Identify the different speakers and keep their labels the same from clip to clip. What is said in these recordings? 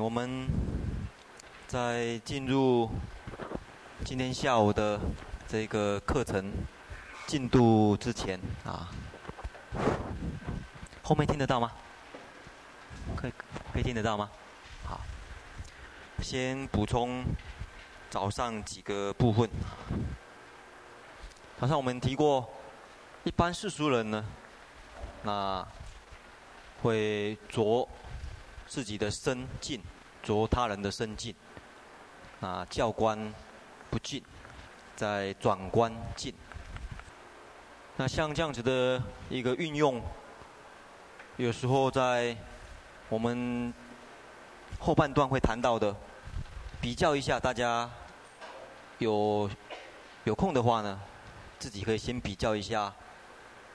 Speaker 1: 我们在进入今天下午的这个课程进度之前啊，后面听得到吗？可以可以听得到吗？好，先补充早上几个部分。早上我们提过，一般世俗人呢，那会着自己的身进，着他人的身进，啊，教官不进，再转官进。那像这样子的一个运用，有时候在我们后半段会谈到的，比较一下，大家有有空的话呢，自己可以先比较一下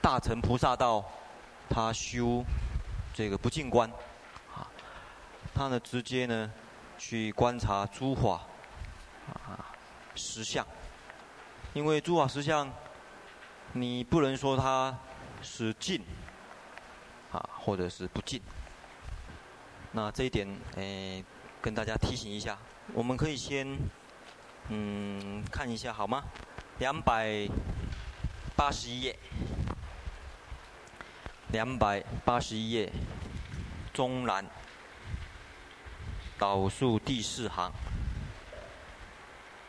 Speaker 1: 大乘菩萨道，他修这个不净观，他呢直接呢去观察诸法啊实相，因为诸法实相。你不能说它是净啊，或者是不净。那这一点，诶，跟大家提醒一下，我们可以先嗯看一下好吗？两百八十一页，两百八十一页，中南倒数第四行，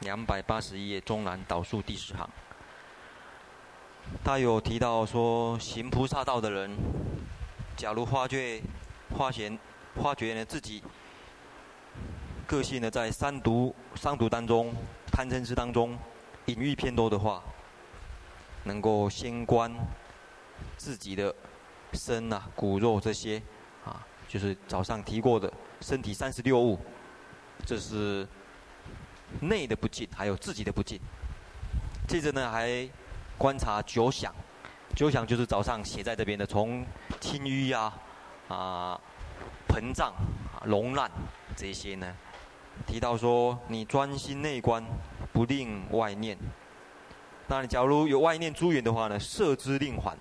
Speaker 1: 两百八十页中南倒数第四行。他有提到说，行菩萨道的人，假如发觉、发现、发觉呢自己个性呢在三毒、三毒当中、贪嗔痴当中隐喻偏多的话，能够先观自己的身啊、骨肉这些啊，就是早上提过的身体三十六物，这是内的不净，还有自己的不净。接着呢还。观察九想，九想就是早上写在这边的，从轻郁啊、啊膨胀、啊絻烂这些呢，提到说你专心内观，不令外念。那你假如有外念诸缘的话呢，摄之令缓。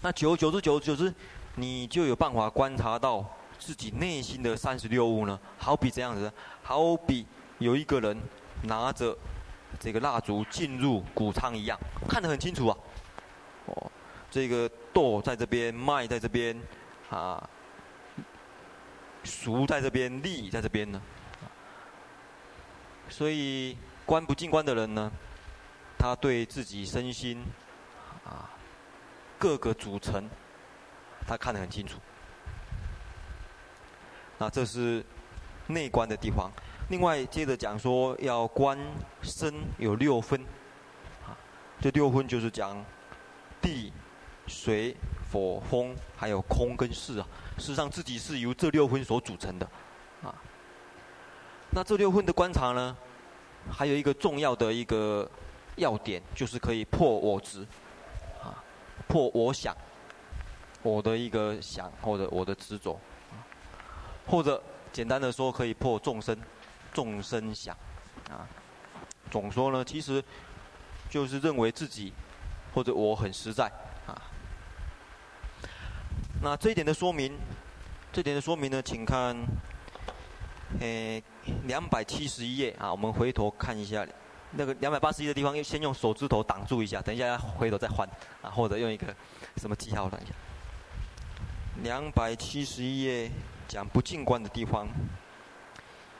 Speaker 1: 那久久之久之久之，你就有办法观察到自己内心的三十六物呢。好比这样子，好比有一个人拿着。这个蜡烛进入谷仓一样，看得很清楚啊。哦，这个豆在这边，麦在这边，啊，熟在这边，粒在这边呢。所以观不净观的人呢，他对自己身心啊各个组成，他看得很清楚。那这是内观的地方。另外，接着讲说要观身有六分，啊，这六分就是讲地、水、火、风，还有空跟事啊。事实上，自己是由这六分所组成的，啊。那这六分的观察呢，还有一个重要的一个要点，就是可以破我执，啊，破我想，我的一个想或者我的执着，或者简单的说，可以破众生。众生想，啊，总说呢，其实就是认为自己或者我很实在，啊。那这一点的说明，这点的说明呢，请看，诶，两百七十一页啊，我们回头看一下，那个两百八十一的地方，先用手指头挡住一下，等一下回头再换，啊，或者用一个什么记号等一下。两百七十一页讲不净观的地方。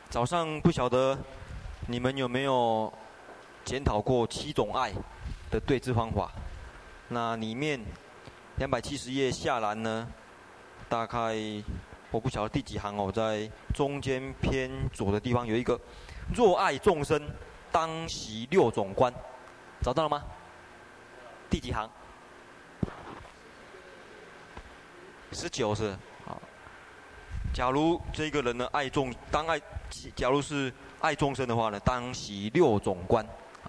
Speaker 1: 早上不晓得你们有没有检讨过七种爱的对治方法？那里面两百七十页下栏呢，大概我不晓得第几行哦，在中间偏左的地方有一个“若爱众生，当习六种观”，找到了吗？第几行？十九是好。假如这个人呢爱众，当爱，假如是爱众生的话呢，当习六种观，啊，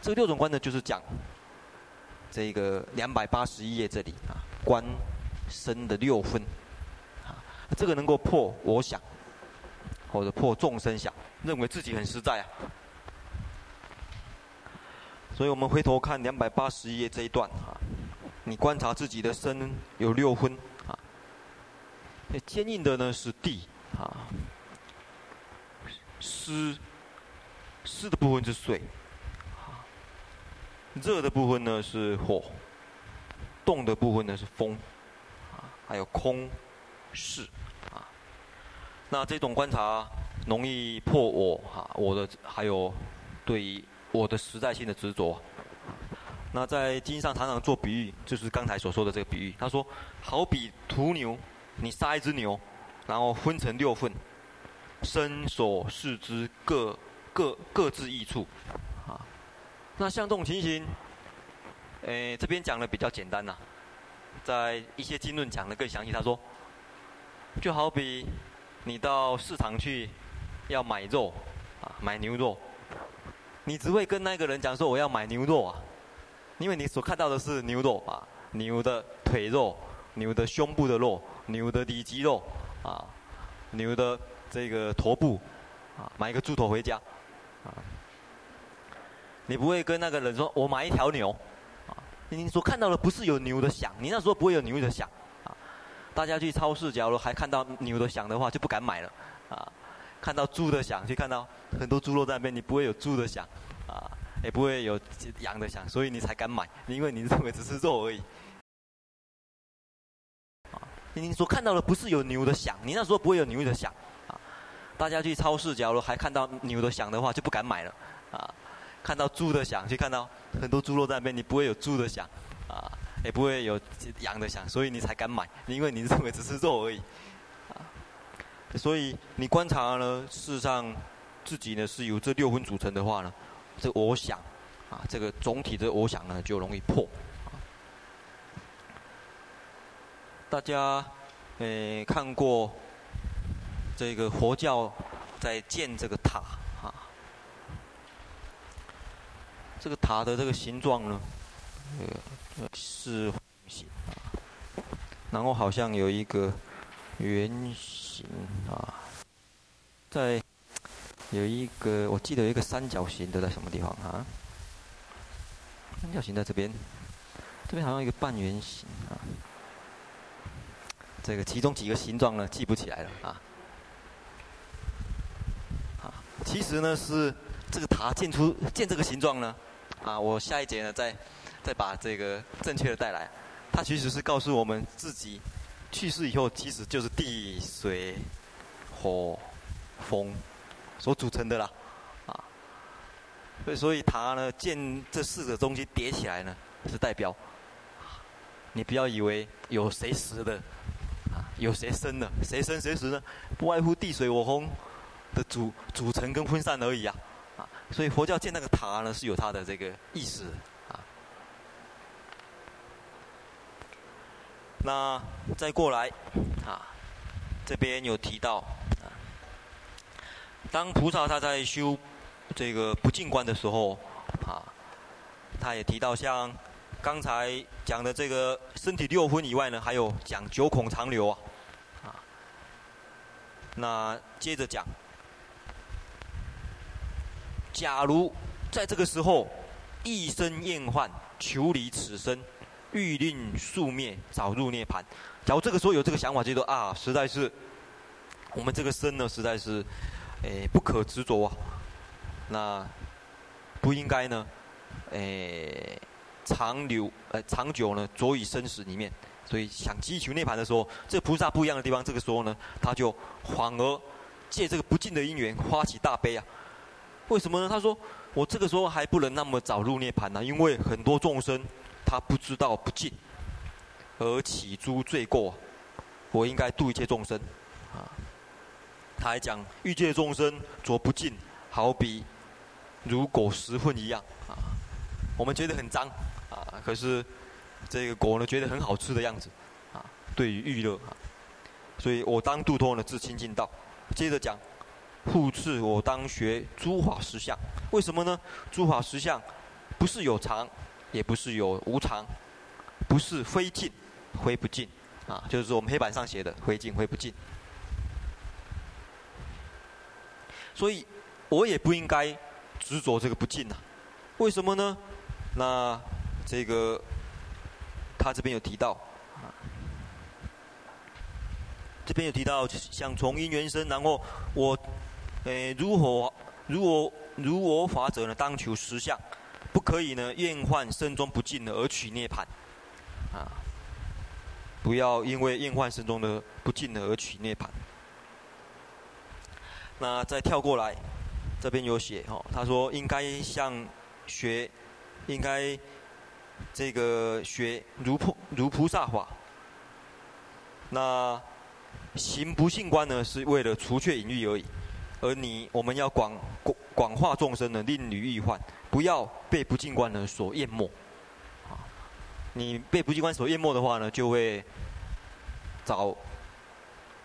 Speaker 1: 这个六种观呢就是讲这个两百八十一页这里啊，观身的六分，啊，这个能够破我想，或者破众生想，认为自己很实在啊。所以我们回头看两百八十一页这一段啊，你观察自己的身有六分。坚硬的呢是地，啊，湿湿的部分是水，啊，热的部分呢是火，动的部分呢是风，啊，还有空是，啊，那这种观察容易破我哈我的还有对于我的实在性的执着。那在经上常常做比喻，就是刚才所说的这个比喻。他说，好比屠牛，你杀一只牛，然后分成六份，身手四肢各各各自一处，啊，那像这种情形，诶，这边讲的比较简单呐，在一些经论讲的更详细。他说，就好比你到市场去要买肉，啊，买牛肉，你只会跟那个人讲说我要买牛肉啊。因为你所看到的是牛肉啊，牛的腿肉、牛的胸部的肉、牛的里脊肉啊，牛的这个驼部啊，买一个猪头回家啊，你不会跟那个人说我买一条牛啊，你所看到的不是有牛的响，你那时候不会有牛的响啊。大家去超市，假如还看到牛的响的话，就不敢买了啊。看到猪的响，去看到很多猪肉在那边，你不会有猪的响啊。也不会有羊的想，所以你才敢买，因为你认为只是肉而已。啊，你所看到的不是有牛的响，你那时候不会有牛的响。啊，大家去超市，假如还看到牛的响的话，就不敢买了。啊，看到猪的响，去看到很多猪肉在那边，你不会有猪的响。啊，也不会有羊的响，所以你才敢买，因为你认为只是肉而已。啊，所以你观察呢，事实上自己呢是由这六分组成的话呢。这我想，啊，这个总体的我想呢就容易破。大家，诶，看过这个佛教在建这个塔啊，这个塔的这个形状呢，呃，是形，然后好像有一个圆形啊，在。有一个，我记得有一个三角形的在什么地方啊？三角形在这边，这边好像一个半圆形啊。这个其中几个形状呢，记不起来了啊。啊，其实呢是这个塔建出建这个形状呢，啊，我下一节呢再再把这个正确的带来。它其实是告诉我们自己去世以后，其实就是地水火风。所组成的啦，啊，所以所以塔呢建这四个东西叠起来呢，是代表，你不要以为有谁死的，有谁生的，谁生谁死呢？不外乎地水火风的组组成跟分散而已啊，啊，所以佛教建那个塔呢是有它的这个意思，啊，那再过来，啊，这边有提到啊。当菩萨他在修这个不净观的时候，啊，他也提到像刚才讲的这个身体六分以外呢，还有讲九孔长流，啊，那接着讲，假如在这个时候一生厌患，求离此生，欲令速灭，早入涅槃。假如这个时候有这个想法，就说啊，实在是我们这个生呢，实在是。诶，不可执着啊！那不应该呢？诶，长留呃长久呢，着于生死里面。所以想积求涅槃的时候，这菩萨不一样的地方，这个时候呢，他就反而借这个不净的因缘，发起大悲啊！为什么呢？他说：“我这个时候还不能那么早入涅槃呢，因为很多众生他不知道不净，而起诸罪过，我应该度一切众生啊。”他还讲欲界众生着不净，好比如果食粪一样啊。我们觉得很脏啊，可是这个果呢，觉得很好吃的样子啊。对于欲乐啊，所以我当度脱呢，至清净道。接着讲，复次我当学诸法实相。为什么呢？诸法实相不是有常，也不是有无常，不是非尽非不尽啊，就是我们黑板上写的非尽非不尽。所以，我也不应该执着这个不净呐。为什么呢？那这个他这边有提到，这边有提到，想从因缘生，然后我，诶，如何如我如我法者呢？当求实相，不可以呢厌患生中不净而取涅槃，啊，不要因为厌患生中的不净而取涅槃。那再跳过来，这边有写哈，他说应该像学，应该这个学如菩如菩萨法。那行不净观呢，是为了除却淫欲而已。而你我们要广广广化众生呢，令离欲患，不要被不净观呢所淹没。啊，你被不净观所淹没的话呢，就会找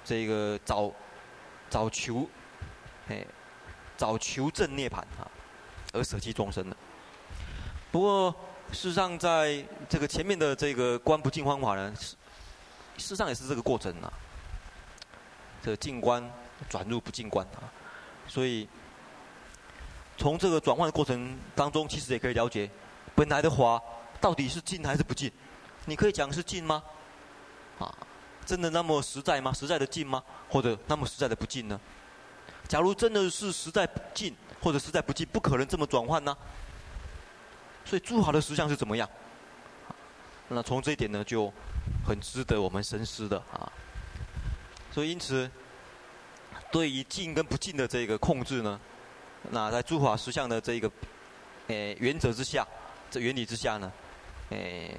Speaker 1: 这个找找求。哎，找求证涅槃啊，而舍弃众生的。不过，事实上，在这个前面的这个观不净方法呢，事实上也是这个过程啊。这个净观转入不净观啊，所以从这个转换的过程当中，其实也可以了解，本来的话到底是净还是不净？你可以讲是净吗？啊，真的那么实在吗？实在的净吗？或者那么实在的不净呢？假如真的是实在不净，或者实在不净，不可能这么转换呢。所以诸法的实相是怎么样？那从这一点呢，就很值得我们深思的啊。所以因此，对于净跟不净的这个控制呢，那在诸法实相的这个诶原则之下，这原理之下呢，诶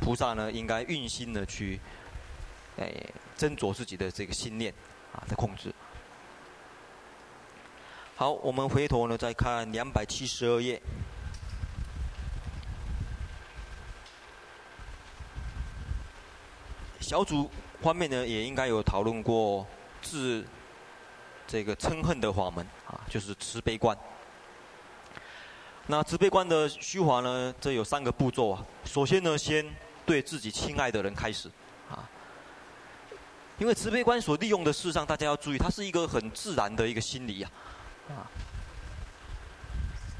Speaker 1: 菩萨呢应该运心的去诶斟酌自己的这个心念啊的控制。好，我们回头呢再看两百七十二页。小组方面呢也应该有讨论过治这个嗔恨的法门啊，就是慈悲观。那慈悲观的修法呢，这有三个步骤啊。首先呢，先对自己亲爱的人开始啊，因为慈悲观所利用的事上，大家要注意，它是一个很自然的一个心理啊。啊，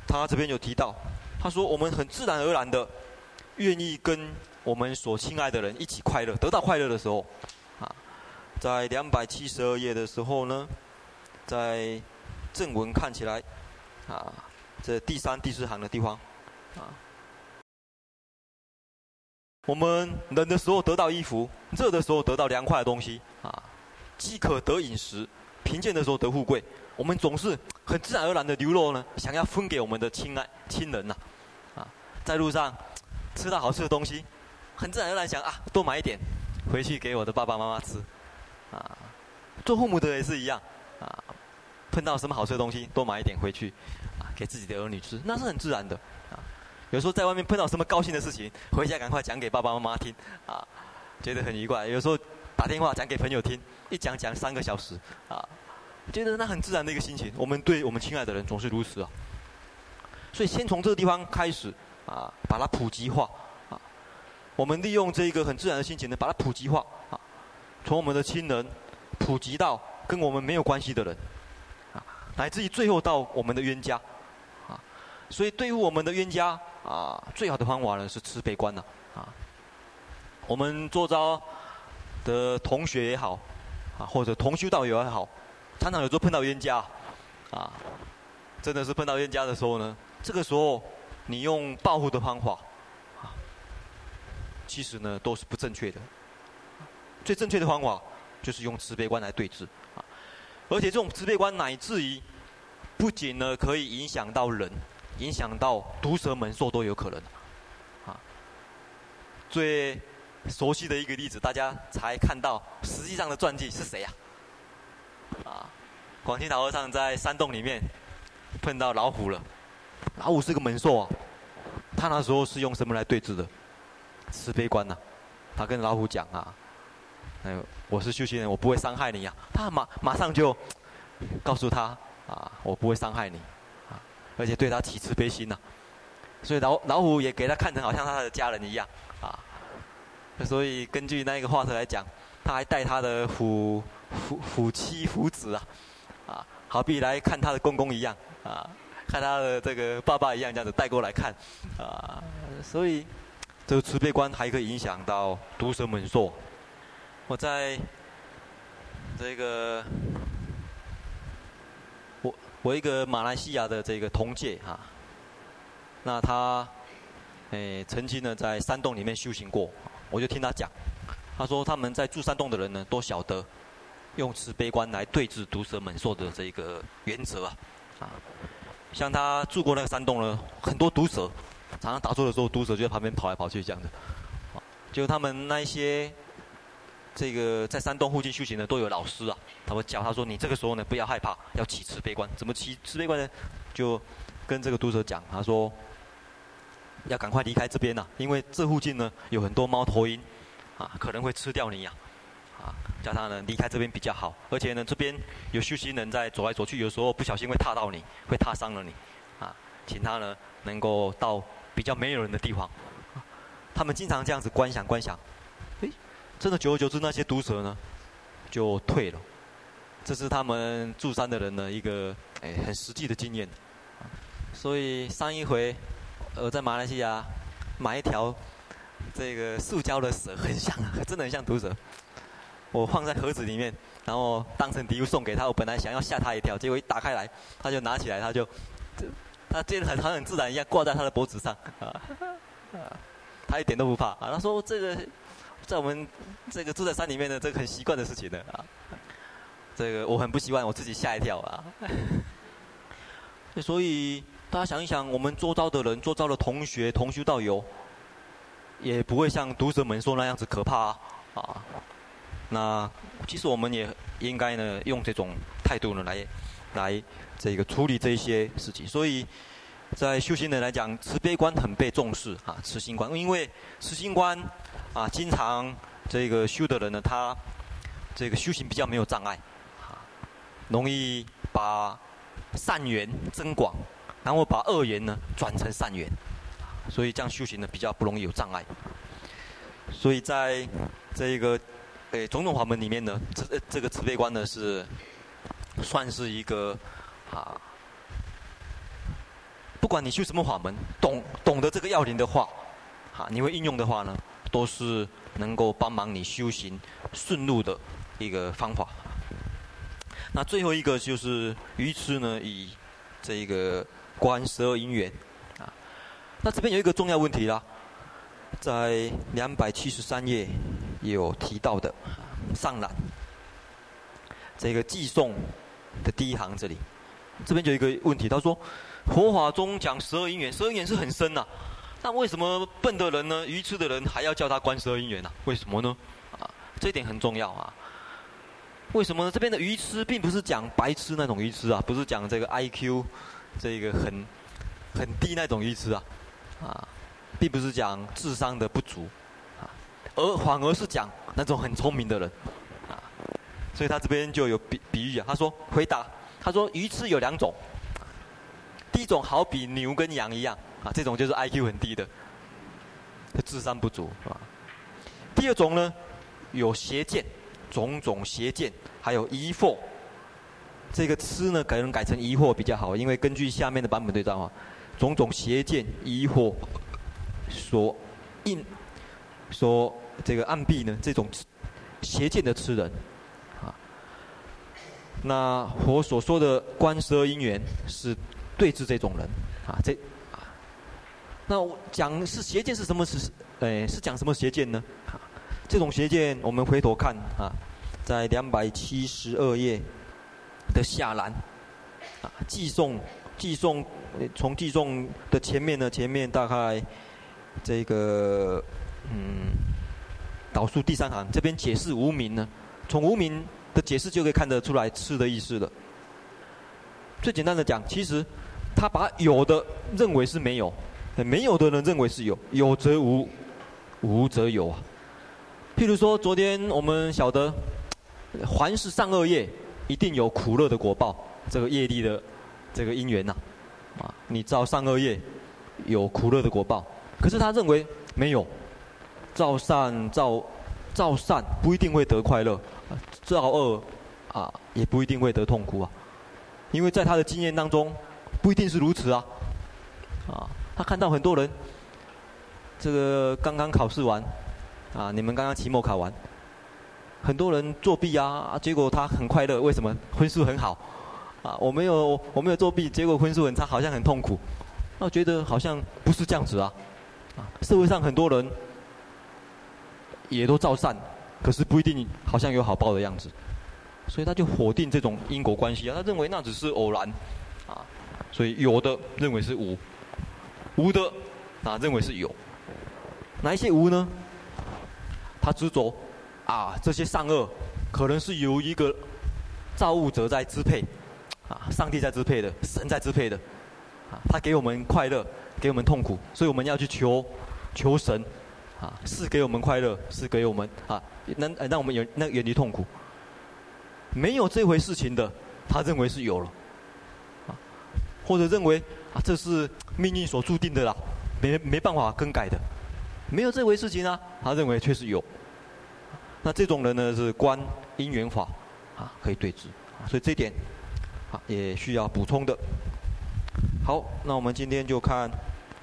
Speaker 1: 他这边有提到，他说我们很自然而然的愿意跟我们所亲爱的人一起快乐，得到快乐的时候，啊，在两百七十二页的时候呢，在正文看起来，啊，这第三、第四行的地方，啊，我们冷的时候得到衣服，热的时候得到凉快的东西，啊，饥渴得饮食，贫贱的时候得富贵。我们总是很自然而然的流露呢，想要分给我们的亲爱亲人呐，啊，在路上吃到好吃的东西，很自然而然想啊，多买一点回去给我的爸爸妈妈吃，啊，做父母的也是一样，啊，碰到什么好吃的东西，多买一点回去，啊，给自己的儿女吃，那是很自然的，啊，有时候在外面碰到什么高兴的事情，回家赶快讲给爸爸妈妈听，啊，觉得很愉快。有时候打电话讲给朋友听，一讲讲三个小时，啊。觉得那很自然的一个心情，我们对我们亲爱的人总是如此啊。所以先从这个地方开始啊，把它普及化。我们利用这一个很自然的心情呢，把它普及化啊。从我们的亲人普及到跟我们没有关系的人啊，乃至于最后到我们的冤家啊。所以对于我们的冤家啊，最好的方法呢是慈悲观呐啊。我们做招的同学也好啊，或者同修道友也好。常常有时候碰到冤家，啊，真的是碰到冤家的时候呢，这个时候你用报复的方法，其实呢都是不正确的。最正确的方法就是用慈悲观来对治，啊，而且这种慈悲观乃至于不仅呢可以影响到人，影响到毒蛇猛兽都有可能，啊，最熟悉的一个例子，大家才看到实际上的传记是谁呀？啊，广钦老和尚在山洞里面碰到老虎了，老虎是个猛兽啊，他那时候是用什么来对治的？慈悲观呐、他跟老虎讲啊，哎，我是修行人，我不会伤害你呀、他马马上就告诉他啊，我不会伤害你，啊，而且对他起慈悲心呐、所以老老虎也给他看成好像他的家人一样啊，所以根据那个话头来讲，他还带他的虎。虎虎妻虎子啊，啊，好比来看他的公公一样啊，看他的这个爸爸一样，这样子带过来看啊，所以这个慈悲观还可以影响到毒蛇猛兽。我在这个我我一个马来西亚的这个同届哈，那他诶曾经呢在山洞里面修行过，我就听他讲，他说他们在住山洞的人呢都晓得用慈悲观来对治毒蛇猛兽的这个原则啊，啊，像他住过那个山洞呢，很多毒蛇，常常打坐的时候毒蛇就在旁边跑来跑去这样的，就他们那一些。这个在山洞附近修行的都有老师啊，他会教他说：“你这个时候呢，不要害怕，要起慈悲观。怎么起慈悲观呢？就跟这个毒蛇讲，他说要赶快离开这边呐、啊，因为这附近呢有很多猫头鹰啊，可能会吃掉你呀、啊，叫他呢离开这边比较好。而且呢，这边有修行人在走来走去，有时候不小心会踏到你，会踏伤了你，啊，请他呢能够到比较没有人的地方。他们经常这样子观想观想。”真的，久而久之，那些毒蛇呢，就退了。这是他们住山的人的一个哎很实际的经验。所以上一回，我在马来西亚买一条这个塑胶的蛇，很像，真的很像毒蛇。我放在盒子里面，然后当成礼物送给他。我本来想要吓他一跳，结果一打开来，他就拿起来，他就，他接得很很很自然一样挂在他的脖子上啊，他一点都不怕啊。他说这个。在我们这个住在山里面的这个很习惯的事情的啊，这个我很不习惯，我自己吓一跳啊。所以大家想一想，我们周遭的人、周遭的同学、同修道友，也不会像毒蛇们说那样子可怕啊。啊，那其实我们也应该呢，用这种态度呢来来这个处理这一些事情。所以在修行人来讲，慈悲观很被重视啊，慈心观，因为慈心观。啊，经常这个修的人呢，他这个修行比较没有障碍，啊，容易把善缘增广，然后把恶缘呢转成善缘，所以这样修行呢比较不容易有障碍。所以在这个诶种种法门里面呢，这这个慈悲观呢是算是一个啊，不管你修什么法门，懂懂得这个要领的话，啊，你会应用的话呢，都是能够帮忙你修行顺路的一个方法。那最后一个就是愚痴呢，以这个观十二因缘啊。那这边有一个重要问题啦，在两百七十三页有提到的上栏这个寄送的第一行这里，这边就有一个问题，他说佛法中讲十二因缘，十二因缘是很深呐、那为什么笨的人呢？愚痴的人还要叫他观十二因缘呢？为什么呢？啊，这一点很重要啊。为什么呢？这边的愚痴并不是讲白痴那种愚痴啊，不是讲这个 IQ 这个很很低那种愚痴啊，啊，并不是讲智商的不足，啊，而反而是讲那种很聪明的人，所以他这边就有比比喻啊。他说回答，他说愚痴有两种，第一种好比牛跟羊一样。啊，这种就是 IQ 很低的，他智商不足，是吧？第二种呢，有邪见，种种邪见，还有疑惑。这个“痴”呢，可能改成疑惑比较好，因为根据下面的版本对照啊，种种邪见、疑惑所应所这个暗蔽呢，这种邪见的痴人，那我所说的观十二因缘是对治这种人，啊，这啊。那我讲是邪见是什么？是，哎，是讲什么邪见呢？啊这种邪见，我们回头看啊，在两百七十二页的下栏，啊，寄送寄送，从寄送的前面呢，前面大概这个，嗯，倒数第三行，这边解释无名呢，从无名的解释就可以看得出来吃的意思了。最简单的讲，其实他把有的认为是没有。没有的人认为是有，有则无，无则有啊。譬如说，昨天我们晓得，凡是善恶业，一定有苦乐的果报，这个业力的这个因缘呐，啊，你造善恶业，有苦乐的果报。可是他认为没有，造善造造善不一定会得快乐，造恶啊也不一定会得痛苦啊，因为在他的经验当中，不一定是如此啊，啊。他看到很多人，这个刚刚考试完，啊，你们刚刚期末考完，很多人作弊啊，结果他很快乐，为什么？分数很好。啊，我没有我没有作弊，结果分数很差，好像很痛苦。那我觉得好像不是这样子啊。啊，社会上很多人也都造善，可是不一定好像有好报的样子。所以他就否定这种因果关系啊，他认为那只是偶然。啊，所以有的认为是无，无的啊认为是有。哪一些无呢？他执着啊，这些善恶可能是由一个造物者在支配，啊，上帝在支配的，神在支配的，啊，他给我们快乐，给我们痛苦，所以我们要去求求神，啊，是给我们快乐，是给我们啊，能让我们远那远离痛苦。没有这回事情的，他认为是有了，啊，或者认为啊，这是命运所注定的啦，没没办法更改的。没有这回事情啊，他认为确实有。那这种人呢，是观因缘法啊，可以对治，所以这点啊也需要补充的。好，那我们今天就看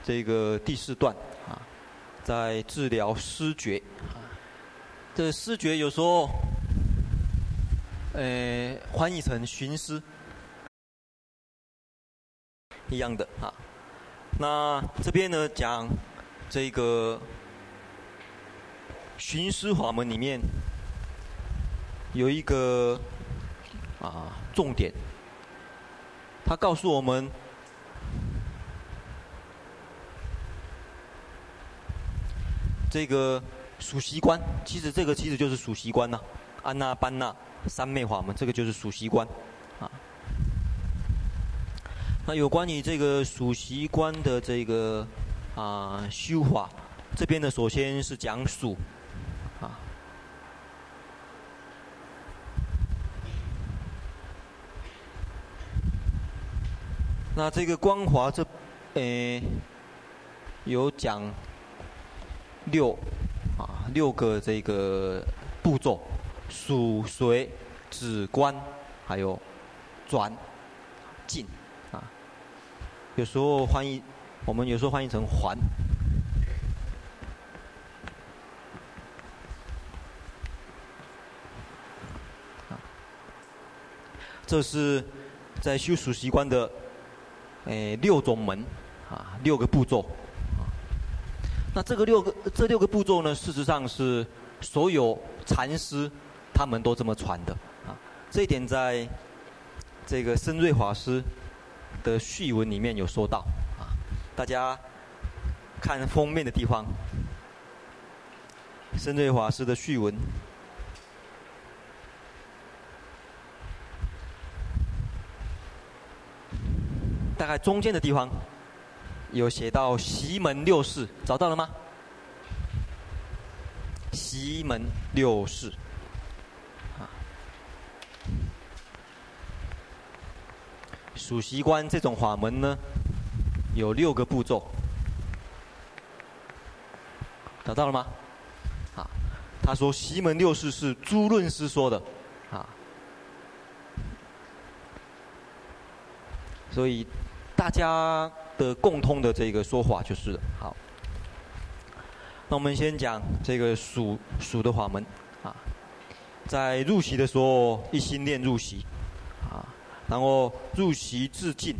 Speaker 1: 这个第四段啊，在治疗失觉。这失觉有时候，呃，翻译成寻思一样的啊。那这边呢讲。这个寻思法门里面有一个啊重点，他告诉我们，这个数息观，其实这个其实就是数息观呐，安那班那三昧法门，这个就是数息观啊。那有关于这个数息观的这个。啊，修法这边呢，首先是讲数啊。那这个光华这，诶，有讲六啊六个这个步骤，数随止观，还有转进啊。有时候翻译。我们有时候翻译成“还”，这是在修数习观的诶六种门啊，六个步骤。那这个六个这六个步骤呢，事实上是所有禅师他们都这么传的啊。这一点在这个深瑞法师的序文里面有说到啊。大家看封面的地方，深瑞法师的序文，大概中间的地方有写到西门六事，找到了吗？西门六事，啊，数息观这种法门呢？有六个步骤，找到了吗？啊，他说西门六事是朱论师说的，啊，所以大家的共通的这个说法就是好。那我们先讲这个数数的法门，啊，在入席的时候一心念入席，啊，然后入息至尽。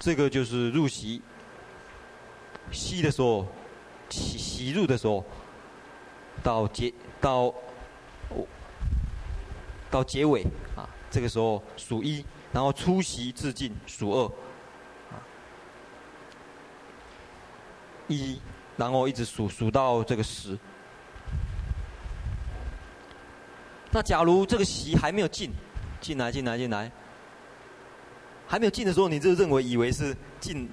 Speaker 1: 这个就是入席，息的时候，息息入的时候，到结到，到结尾啊，这个时候数一，然后出息至尽数二，一，然后一直数数到这个十。那假如这个息还没有进，进来进来进来。还没有进的时候，你就认为以为是进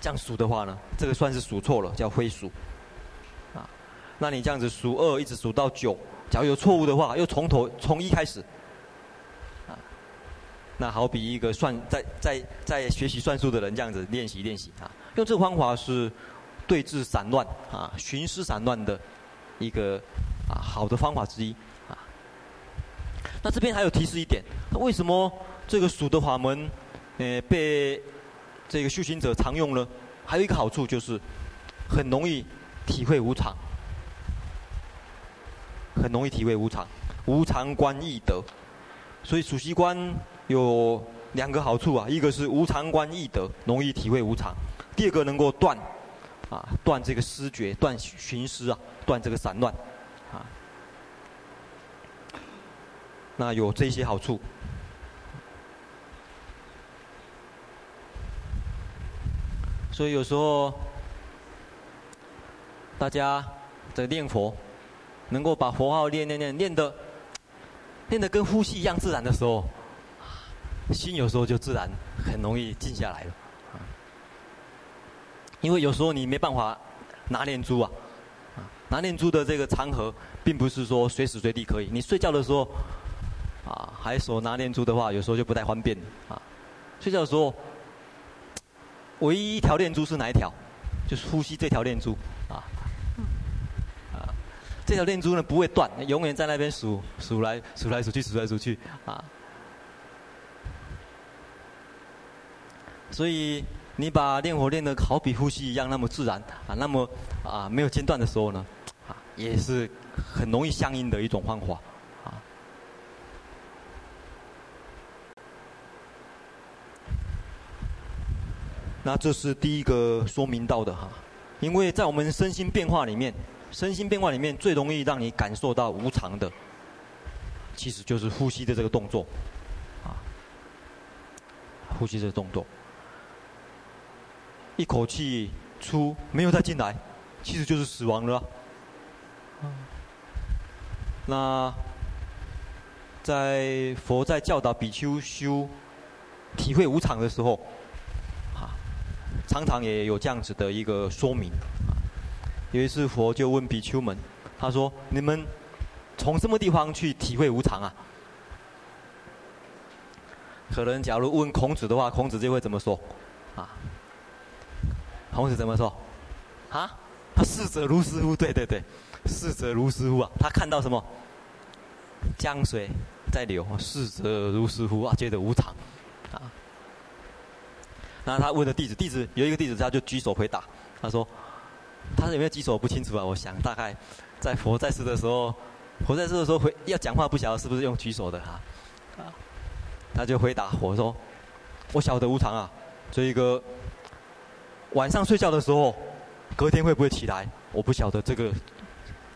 Speaker 1: 这样数的话呢，这个算是数错了，叫非数。啊，那你这样子数二一直数到九，假如有错误的话，又从头从一开始。啊，那好比一个算在在在学习算术的人这样子练习练习啊，用这个方法是对治散乱啊、寻思散乱的一个啊好的方法之一啊。那这边还有提示一点，那为什么这个数的法门？呃，被这个修行者常用呢，还有一个好处就是，很容易体会无常。很容易体会无常。无常观易得，所以数息观有两个好处啊，一个是无常观易得，容易体会无常；第二个能够断，啊，断这个思觉，断寻思啊，断这个散乱，啊，那有这些好处。所以有时候大家在念佛，能够把佛号念念念念的。练的跟呼吸一样自然的时候，心有时候就自然很容易静下来了。因为有时候你没办法拿念珠啊，拿念珠的这个场合，并不是说随时随地可以。你睡觉的时候，啊，还手拿念珠的话，有时候就不太方便啊。睡觉的时候，唯一一条念珠是哪一条？就是呼吸这条念珠啊。这条念珠呢，不会断，永远在那边数数来数来数去数来数去啊。所以你把练火练得好比呼吸一样那么自然啊，那么啊没有间断的时候呢，啊也是很容易相应的一种方法啊。那这是第一个说明到的哈，因为在我们身心变化里面。身心变化里面最容易让你感受到无常的，其实就是呼吸的这个动作，啊，呼吸这个动作，一口气出没有再进来，其实就是死亡了。那在佛在教导比丘修体会无常的时候，啊，常常也有这样子的一个说明。有一次，佛就问比丘们：“他说，你们从什么地方去体会无常啊？”可能假如问孔子的话，孔子就会怎么说？啊？孔子怎么说？啊？他逝者如斯夫，对对对，逝者如斯夫啊！他看到什么？江水在流，逝者如斯夫啊，觉得无常啊。那他问的弟子，弟子有一个弟子，他就举手回答，他说。他有没有举手不清楚啊？我想大概在佛在世的时候，佛在世的时候回要讲话不晓得是不是用举手的哈？啊，他就回答佛说：“我晓得无常啊，这一个晚上睡觉的时候，隔天会不会起来？我不晓得这个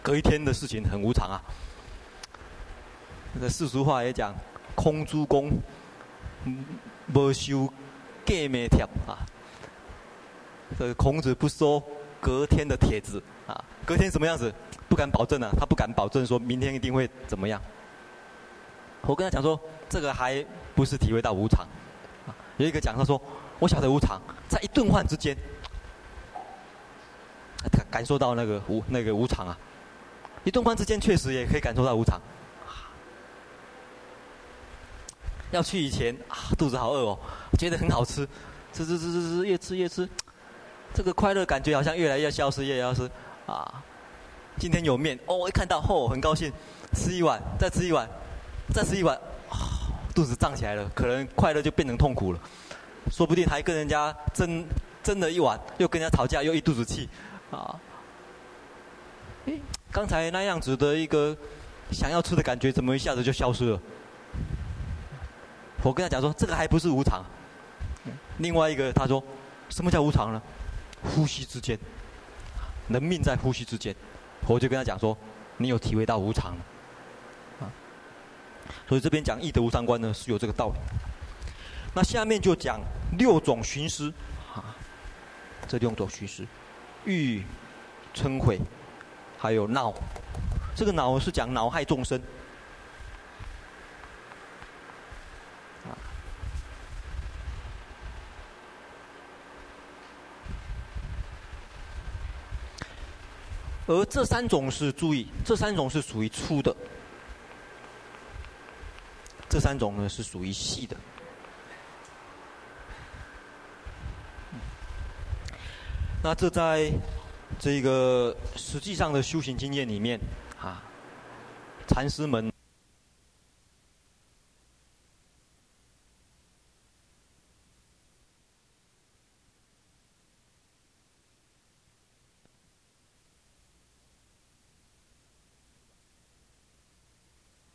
Speaker 1: 隔一天的事情很无常啊。”那个世俗话也讲：“空诸公，无修过没贴啊。”这个孔子不说。隔天的帖子啊，隔天什么样子？不敢保证啊，他不敢保证说明天一定会怎么样。我跟他讲说，这个还不是体会到无常。有一个讲他说，我晓得无常，在一顿饭之间，感受到那个无那个无常啊。一顿饭之间确实也可以感受到无常。要去以前啊，肚子好饿哦，觉得很好吃，吃吃吃吃吃，越吃越吃。这个快乐感觉好像越来越消失，越消失，啊！今天有面，哦，一看到，哦，很高兴，吃一碗，再吃一碗，再吃一碗，肚子胀起来了，可能快乐就变成痛苦了，说不定还跟人家争争了一晚，又跟人家吵架，又一肚子气，啊！诶，刚才那样子的一个想要吃的感觉，怎么一下子就消失了？我跟他讲说，这个还不是无常。另外一个他说，什么叫无常呢？呼吸之间，人命在呼吸之间，我就跟他讲说，你有体会到无常，啊，所以这边讲易得无常观呢是有这个道理。那下面就讲六种寻思，啊，这六种寻思，欲、嗔、恚，还有恼，这个恼是讲恼害众生。而这三种是注意，这三种是属于粗的，这三种呢是属于细的。那这在这个实际上的修行经验里面，啊，禅师们。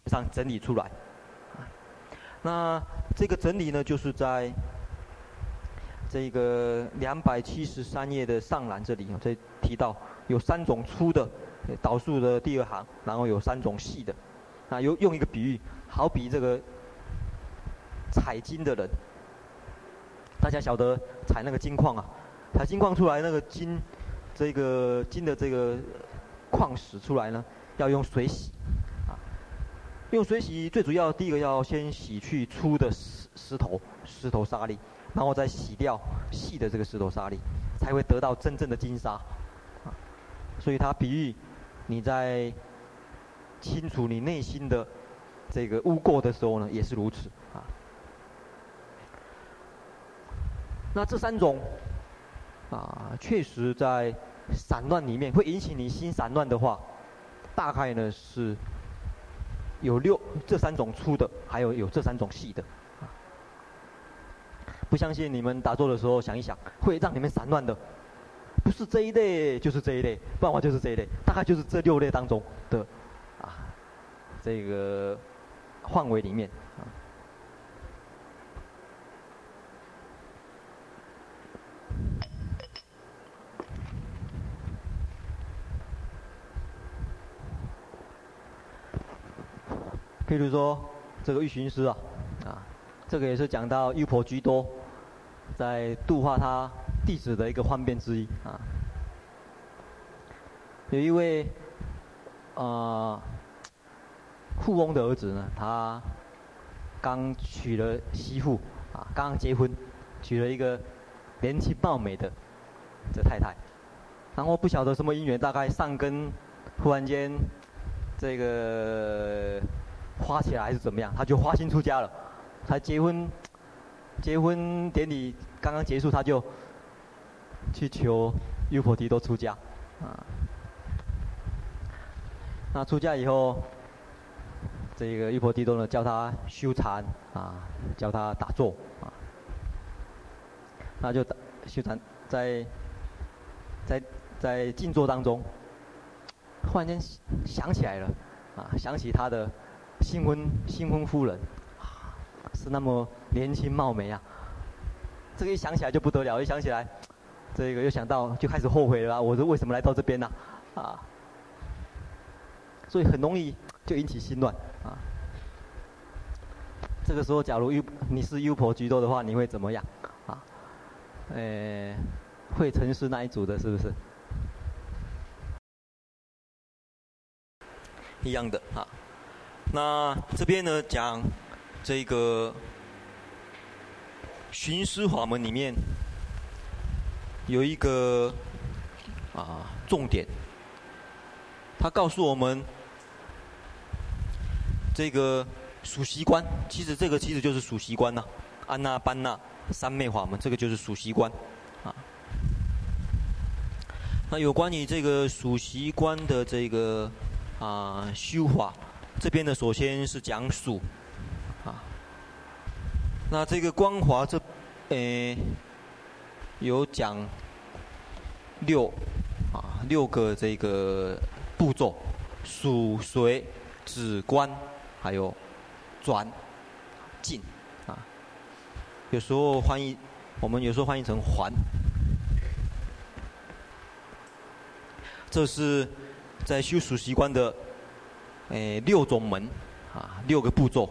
Speaker 1: 上整理出来。那这个整理呢，就是在这个两百七十三页的上栏这里，这提到有三种粗的导数的第二行，然后有三种细的。那用用一个比喻，好比这个采金的人，大家晓得采那个金矿啊，采金矿出来那个金，这个金的这个矿石出来呢，要用水洗啊。用水洗最主要，第一个要先洗去粗的石石头、石头沙粒，然后再洗掉细的这个石头沙粒，才会得到真正的金沙。所以它比喻你在清除你内心的这个污垢的时候呢，也是如此啊。那这三种啊，确实在散乱里面会引起你心散乱的话，大概呢是。有六这三种粗的，还有有这三种细的，不相信你们打坐的时候想一想，会让你们散乱的，不是这一类就是这一类，不然的话就是这一类，大概就是这六类当中的，啊，这个范围里面啊。譬如说，这个玉巡师啊，啊，这个也是讲到优婆居多在度化他弟子的一个方便之一啊。有一位啊富翁的儿子呢，他刚娶了媳妇啊，刚结婚，娶了一个年轻貌美的这太太，然后不晓得什么因缘，大概上根忽然间这个。花起来还是怎么样？他就花心出家了。才结婚，结婚典礼刚刚结束，他就去求优婆提多出家。啊，那出家以后，这个优婆提多呢，教他修禅啊，教他打坐啊。那就打修禅，在在在静坐当中，忽然间想起来了，啊，想起他的。新婚新婚夫人，是那么年轻貌美啊！这个一想起来就不得了，一想起来，这个又想到就开始后悔了。我说为什么来到这边呢？啊，所以很容易就引起心乱啊。这个时候，假如优你是优婆居多的话，你会怎么样？啊，呃，会成师那一组的，是不是？一样的啊。那这边呢，讲这个寻师法门里面有一个啊重点，他告诉我们这个属习观，其实这个其实就是属习观呐，安那般那三昧法门，这个就是属习观啊。那有关于这个属习观的这个啊修法。这边呢，首先是讲属，那这个光华这，诶，有讲六，啊，六个这个步骤，数、随、止、观，还有转、进，啊，有时候翻译，我们有时候翻译成还，这是在修数习观的。诶，六种门，啊，六个步骤，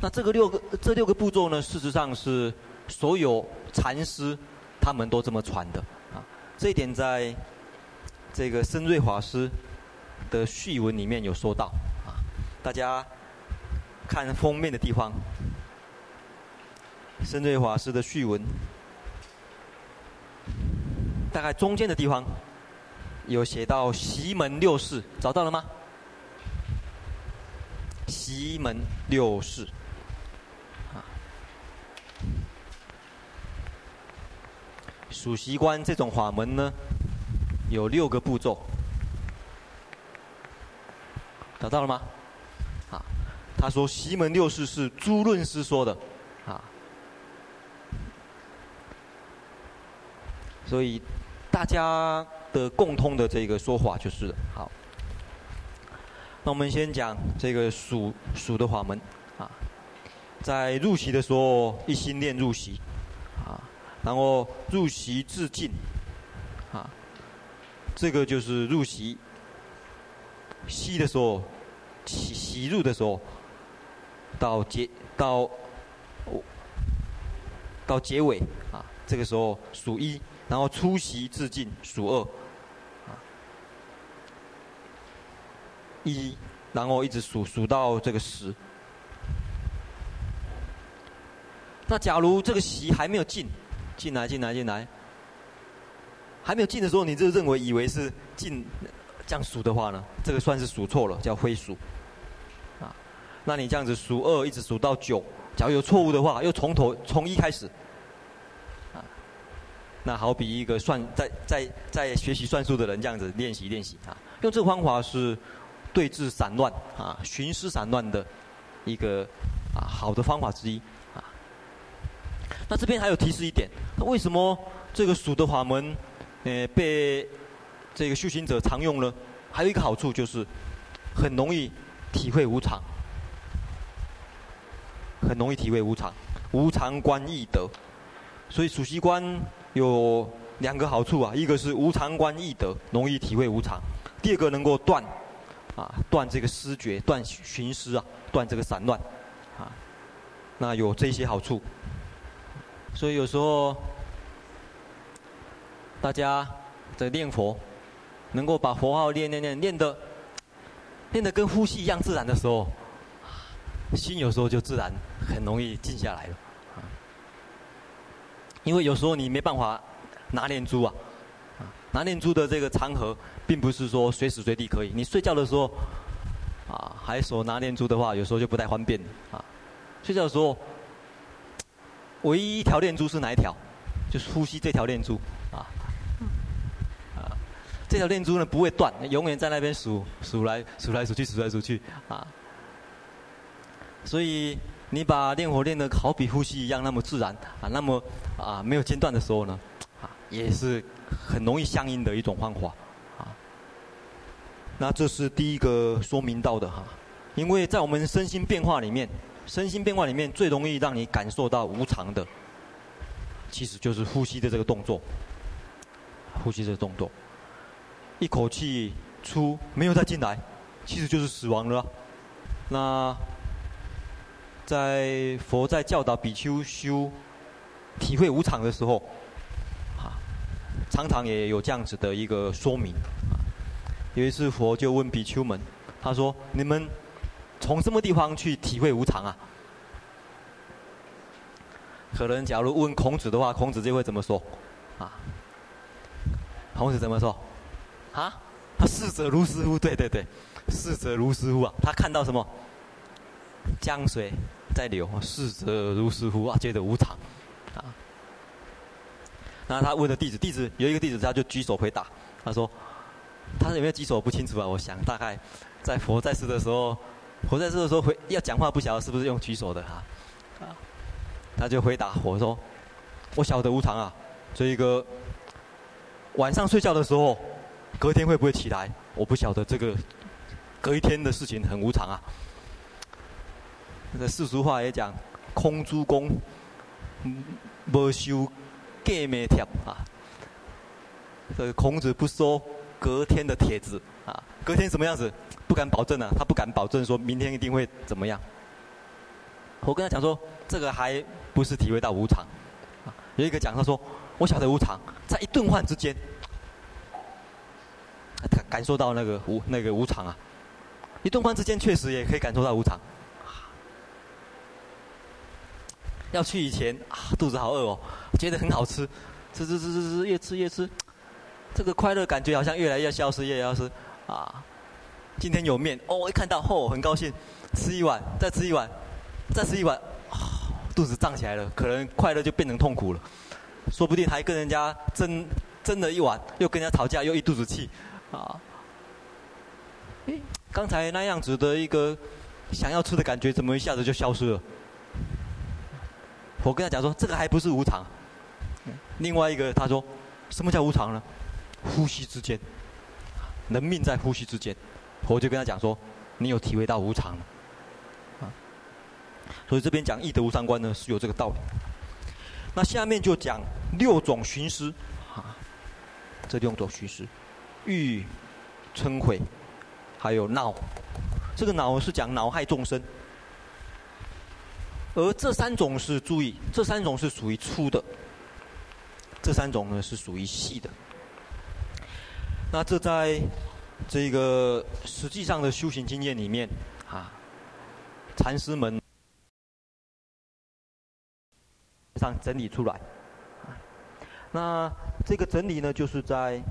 Speaker 1: 那这个六个这六个步骤呢，事实上是所有禅师他们都这么传的，啊，这一点在这个深瑞法师的序文里面有说到，啊，大家看封面的地方，深瑞法师的序文，大概中间的地方有写到息门六事，找到了吗？息门六事，数习观这种法门呢，有六个步骤，找到了吗？啊，他说西门六事是诸论师说的，啊，所以大家的共通的这个说法就是好。那我们先讲这个数数的法门啊，在入息的时候一心念入息啊，然后入席自尽啊，这个就是入席。吸的时候，吸吸入的时候，到结到到结尾啊，这个时候数一，然后出席自尽数二。一，然后一直数数到这个十。那假如这个席还没有尽，进来进来进来，还没有进的时候，你就认为以为是进这样数的话呢，这个算是数错了，叫非数。啊，那你这样子数二一直数到九，假如有错误的话，又从头从一开始。啊，那好比一个算在在在学习算术的人这样子练习练习啊，用这个方法是。对治散乱啊，寻思散乱的一个啊好的方法之一。那这边还有提示一点，为什么这个数的法门，呃，被这个修行者常用呢？还有一个好处就是，很容易体会无常，很容易体会无常，无常观易得。所以数息观有两个好处啊，一个是无常观易得，容易体会无常；第二个能够断。啊，断这个思觉，断寻思啊，断这个散乱，啊，那有这些好处。所以有时候大家在念佛，能够把佛号念念念念的，念的跟呼吸一样自然的时候，心有时候就自然很容易静下来了。因为有时候你没办法拿念珠啊。拿念珠的这个场合，并不是说随时随地可以。你睡觉的时候，啊，还手拿念珠的话，有时候就不太方便啊。睡觉的时候，唯一一条念珠是哪一条？就是呼吸这条念珠啊。啊，这条念珠呢不会断，永远在那边数数来数来数去数来数去啊。所以你把念火练得好比呼吸一样那么自然啊，那么啊没有间断的时候呢，啊也是。很容易相应的一种方法，啊，那这是第一个说明到的哈，因为在我们身心变化里面，身心变化里面最容易让你感受到无常的，其实就是呼吸的这个动作，呼吸这个动作，一口气出没有再进来，其实就是死亡了。那在佛在教导比丘修体会无常的时候。啊常常也有这样子的一个说明。有一次佛就问比丘们，他说：“你们从什么地方去体会无常啊？”可能假如问孔子的话，孔子就会怎么说？啊？孔子怎么说？啊？他逝者如斯夫，对对对，逝者如斯夫啊！他看到什么？江水在流，逝者如斯夫啊，觉得无常啊。那他问的弟子，弟子有一个弟子，他就举手回答，他说：“他有没有举手不清楚啊？我想大概在佛在世的时候，佛在这的时候回要讲话，不晓得是不是用举手的哈？啊，他就回答我说：我晓得无常啊，这一个晚上睡觉的时候，隔天会不会起来？我不晓得这个隔一天的事情很无常啊。那个世俗话也讲，空猪公，不修。”给没贴啊！这个孔子不说隔天的帖子啊，隔天什么样子不敢保证啊，他不敢保证说明天一定会怎么样。我跟他讲说，这个还不是体会到无常。有一个讲他说，我晓得无常，在一顿饭之间，感受到那个无那个无常啊，一顿饭之间确实也可以感受到无常。要去以前啊，肚子好饿哦，觉得很好吃，吃吃吃吃吃，越吃越吃，这个快乐感觉好像越来越消失，越消失啊。今天有面哦，一看到哦，很高兴，吃一碗，再吃一碗，再吃一碗，肚子胀起来了，可能快乐就变成痛苦了，说不定还跟人家争争了一碗，又跟人家吵架，又一肚子气啊。刚才那样子的一个想要吃的感觉，怎么一下子就消失了？我跟他讲说，这个还不是无常。另外一个他说，什么叫无常呢？呼吸之间，人命在呼吸之间。我就跟他讲说，你有体会到无常啊。所以这边讲易得无常观呢，是有这个道理。那下面就讲六种寻思啊，这六种寻思，欲、嗔、恚，还有恼。这个恼是讲恼害众生，而这三种是注意，这三种是属于粗的，这三种呢是属于细的。那这在这个实际上的修行经验里面啊，禅师们上整理出来。那这个整理呢，就是在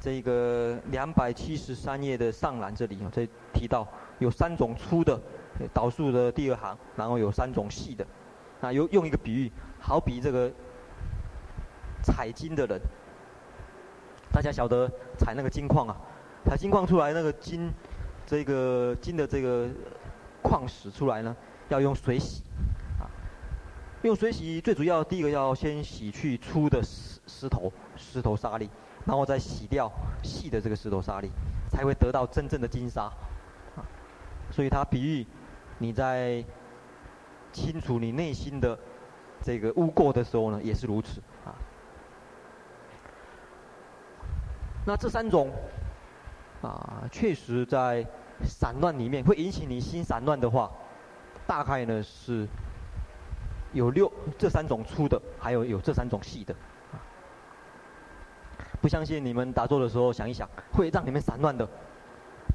Speaker 1: 这个两百七十三页的上栏这里啊，这提到有三种粗的导数的第二行，然后有三种细的。那有用一个比喻，好比这个采金的人。大家晓得采那个金矿啊，采金矿出来那个金，这个金的这个矿石出来呢，要用水洗，啊，用水洗最主要第一个要先洗去粗的石石头石头沙粒，然后再洗掉细的这个石头沙粒，才会得到真正的金沙，啊，所以它比喻你在清除你内心的这个污垢的时候呢，也是如此啊。那这三种，啊，确实在散乱里面会引起你心散乱的话，大概呢是有六这三种粗的，还有有这三种细的。不相信你们打坐的时候想一想，会让你们散乱的，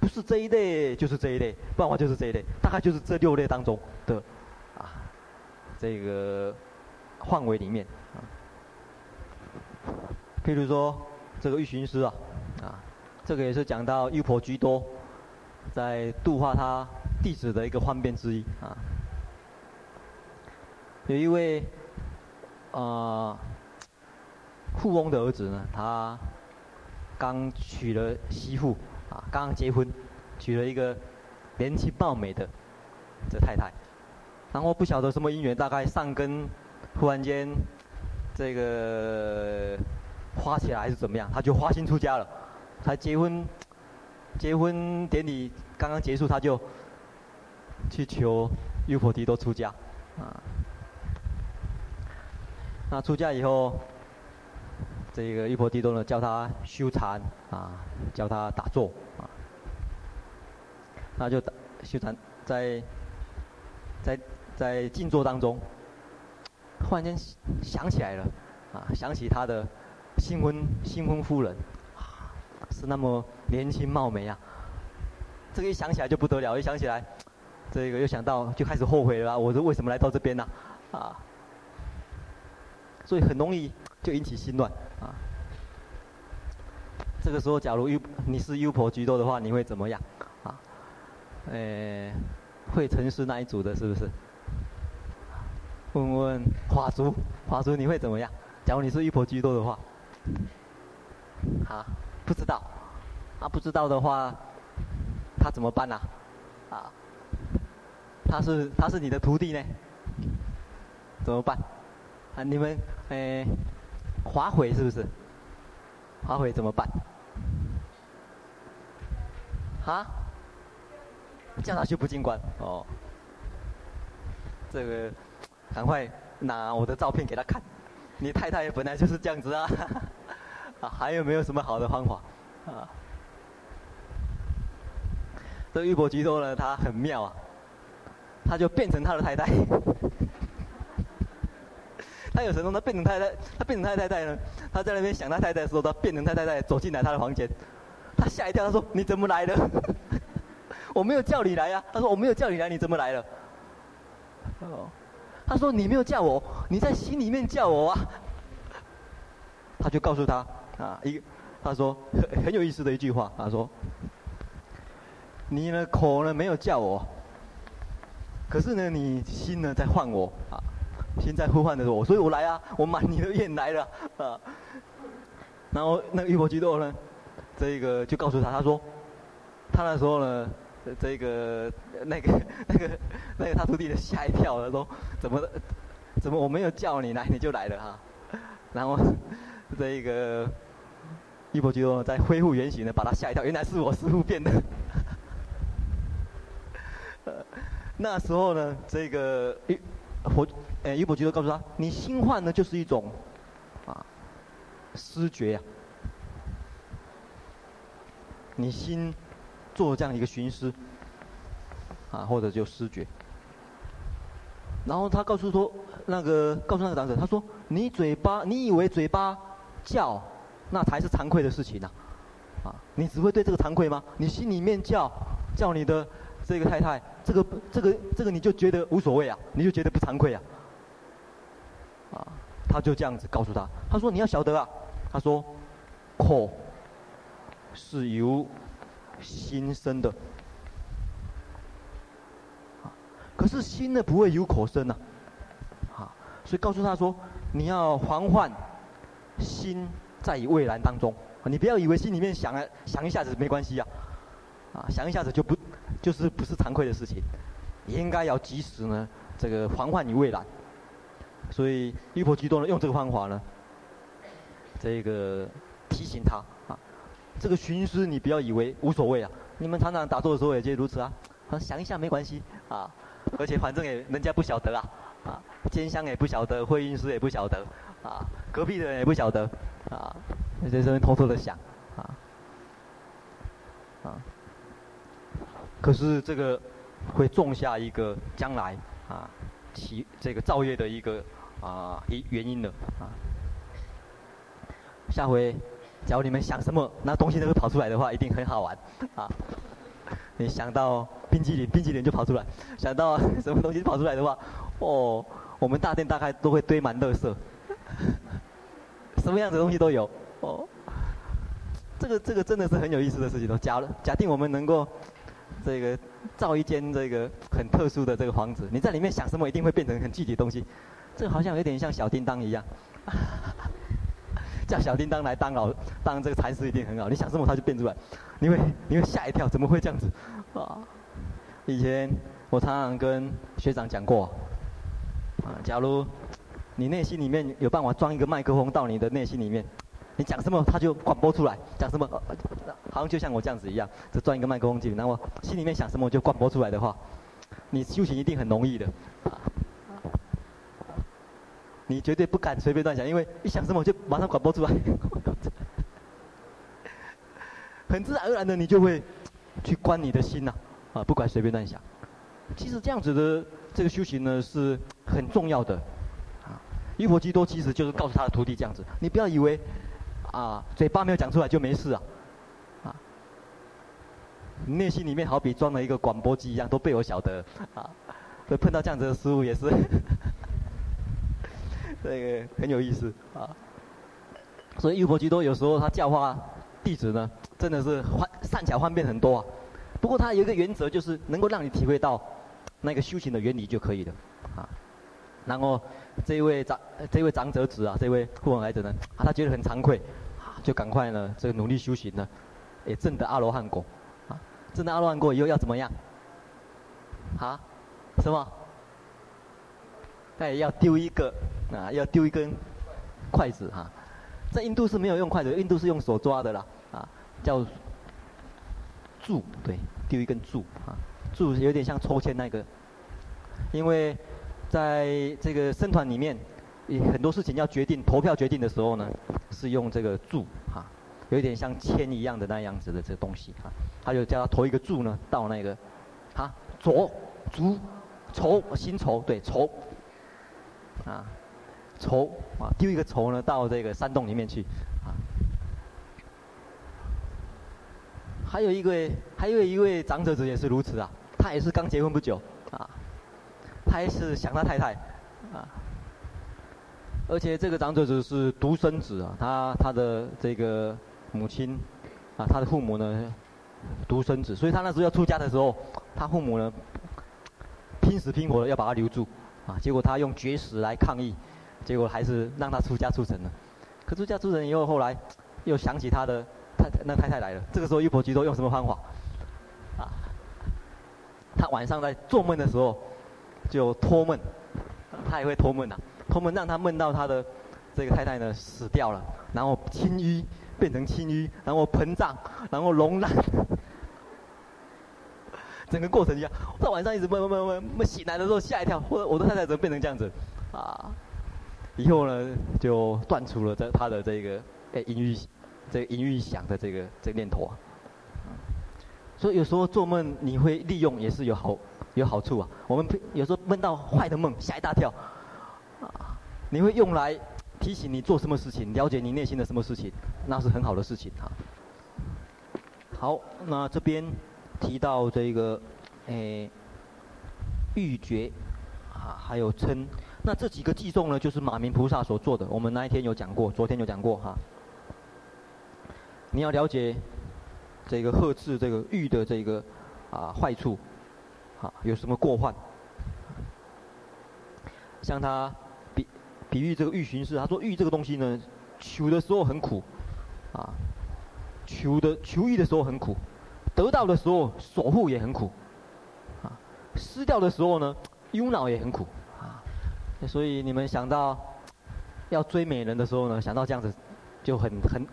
Speaker 1: 不是这一类就是这一类，不然话就是这一类，大概就是这六类当中的啊这个范围里面啊，譬如说。这个玉寻师啊，啊，这个也是讲到优婆居多在度化他弟子的一个方便之一啊。有一位啊、呃、富翁的儿子呢，他刚娶了媳妇啊，刚刚结婚，娶了一个年轻貌美的这太太，然后不晓得什么因缘，大概上根忽然间这个。花起来还是怎么样？他就花心出家了。他结婚，结婚典礼刚刚结束，他就去求优婆提多出家，啊。那出家以后，这个优婆提多呢，教他修禅啊，教他打坐啊。那就打修禅，在在在静坐当中，忽然间想起来了，啊，想起他的。新婚新婚夫人，啊是那么年轻貌美啊！这个一想起来就不得了，一想起来，这个又想到就开始后悔了。我说为什么来到这边呢？啊，所以很容易就引起心乱啊。这个时候，假如优你是优婆居多的话，你会怎么样？啊，呃，会成师那一组的，是不是？问问法祖，法祖你会怎么样？假如你是优婆居多的话？啊，不知道，啊，不知道的话，他怎么办呢？啊，他是他是你的徒弟呢，怎么办？啊，你们诶，划毁是不是？划毁怎么办？啊？叫他去不进关哦。这个，赶快拿我的照片给他看。你太太也本来就是这样子啊，啊，还有没有什么好的方法？啊，这玉伯吉多呢，他很妙啊，他就变成他的太太。他有时候他变成太太，他变成太太太呢，他在那边想他太太的时候，他变成太太太走进来他的房间，他吓一跳，他说：“你怎么来了？” 我没有叫你来啊，他说：“我没有叫你来，你怎么来了？”哦。他说：“你没有叫我，你在心里面叫我啊。”他就告诉他啊，一他说很很有意思的一句话，他说：“你呢口呢没有叫我，可是呢你心呢在唤我啊，心在呼唤着我，所以我来啊，我满你的愿来了啊。”然后那个玉婆居多呢，这个就告诉他，他说：“他那时候呢。”这个那个 那个那个他徒弟的吓一跳，他说：“怎么怎么我没有叫你来你就来了哈？”然后这个优婆居多在恢复原形呢，把他吓一跳，原来是我师傅变的。
Speaker 2: 那时候呢，这个玉佛，呃，玉婆吉多告诉他，你心幻呢就是一种，啊，失觉呀、啊，你心做这样一个寻思，啊，或者就思觉。然后他告诉说，那个告诉那个长者，他说，你嘴巴，你以为嘴巴叫，那才是惭愧的事情呐、啊，啊，你只会对这个惭愧吗？你心里面叫，叫你的。这个太太，这个这个这个你就觉得无所谓啊，你就觉得不惭愧啊，啊，他就这样子告诉他，他说你要晓得啊，他说，口是由心生的，可是心呢不会由口生呐，啊，所以告诉他说，你要防范心在于未然当中，你不要以为心里面想啊想一下子没关系呀，啊，想一下子就不。就是不是惭愧的事情，应该要及时呢，这个防患于未然。所以玉婆吉多呢用这个方法呢，这个提醒他，这个寻思你不要以为无所谓啊，你们常常打坐的时候也就如此啊，啊想一下没关系啊，而且反正也人家不晓得啊，啊，奸香也不晓得，会阴师也不晓得，啊，隔壁的人也不晓得，啊，在这边偷偷的想，啊，啊。可是这个会种下一个将来啊，其这个造业的一个啊一原因的啊。下回，假如你们想什么，那东西都会跑出来的话，一定很好玩啊。你想到冰淇淋，冰淇淋就跑出来；想到什么东西跑出来的话，哦，我们大殿大概都会堆满乐色，什么样子的东西都有哦。这个这个真的是很有意思的事情哦。假假定我们能够。这个造一间这个很特殊的这个房子，你在里面想什么，一定会变成很具体的东西。这个好像有点像小叮当一样，叫小叮当来当老当这个禅师一定很好。你想什么，他就变出来，你会你会吓一跳，怎么会这样子？啊！以前我常常跟学长讲过，啊，假如你内心里面有办法装一个麦克风到你的内心里面。你讲什么，他就广播出来。讲什么，好像就像我这样子一样，就装一个麦克风进去，然后心里面想什么就广播出来的话，你修行一定很容易的。你绝对不敢随便乱想，因为一想什么就马上广播出来，很自然而然的你就会去关你的心呐，啊，不管随便乱想。其实这样子的这个修行呢是很重要的。啊，玉婆吉多其实就是告诉他的徒弟这样子，你不要以为。啊，嘴巴没有讲出来就没事啊，啊，内心里面好比装了一个广播机一样，都被我晓得啊。所以碰到这样子的师傅也是，这个很有意思啊。所以玉婆吉多有时候他教化弟子呢，真的是幻善巧方便很多啊。不过他有一个原则，就是能够让你体会到那个修行的原理就可以了啊。然后这位长这位长者子啊，这位富王来者呢，啊，他觉得很惭愧。就赶快呢，这个努力修行呢，也证得阿罗汉果，啊，证得阿罗汉果以后要怎么样？啊，什么？哎，要丢一个啊，要丢一根筷子哈，在印度是没有用筷子，印度是用手抓的啦，啊，叫柱，对，丢一根柱啊，柱有点像抽签那个，因为在这个僧团里面。很多事情要决定投票决定的时候呢，是用这个柱哈，有点像签一样的那样子的这个东西哈，他就叫他投一个柱呢到那个，哈左足筹新筹对筹，啊。筹啊丢一个筹呢到这个山洞里面去啊，还有一位还有一位长者子也是如此啊，他也是刚结婚不久啊，他也是想他太太啊。而且这个长者子是独生子啊，他他的这个母亲啊，他的父母呢独生子，所以他那时候要出家的时候，他父母呢拼死拼活的要把他留住啊，结果他用绝食来抗议，结果还是让他出家出城了。可出家出城以后，后来又想起他的太太，那太太来了，这个时候玉婆吉多用什么方法？啊，他晚上在做梦的时候就托梦，他也会托梦呐。托梦让他梦到他的这个太太呢死掉了，然后青瘀变成青瘀，然后膨胀，然后脓烂。整个过程一样。到晚上一直闷闷闷闷，醒来的时候吓一跳，或者我的太太怎么变成这样子？啊，以后呢就断除了这他的这个诶淫欲，这个淫欲想的这个这个念头啊。所以有时候做梦你会利用也是有好有好处啊。我们有时候梦到坏的梦，吓一大跳，啊，你会用来提醒你做什么事情，了解你内心的什么事情，那是很好的事情哈。好，那这边提到这个，诶，欲觉啊，还有嗔，那这几个偈颂呢，就是马明菩萨所做的。我们那一天有讲过，昨天有讲过哈。你要了解这个呵斥这个欲的这个啊坏处，啊有什么过患？像他比比喻这个欲寻视，他说欲这个东西呢，求的时候很苦，啊。求的求欲的时候很苦，得到的时候守护也很苦，啊，失掉的时候呢，忧恼也很苦，所以你们想到要追美人的时候呢，想到这样子就很很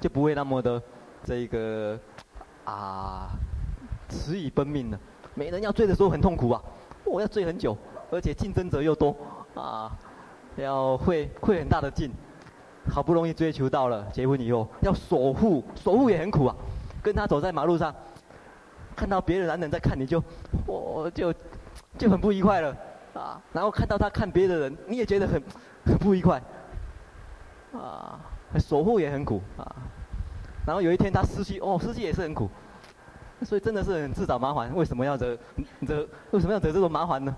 Speaker 2: 就不会那么的这个啊，迟疑奔命了。美人要追的时候很痛苦啊，我要追很久，而且竞争者又多，啊，要费费很大的劲。好不容易追求到了，结婚以后要守护，守护也很苦啊。跟他走在马路上，看到别的男人在看你就，我就就很不愉快了啊。然后看到他看别的人，你也觉得很很不愉快啊。守护也很苦啊。然后有一天他失去，哦，失去也是很苦。所以真的是很自找麻烦。为什么要惹惹？为什么要惹这种麻烦呢？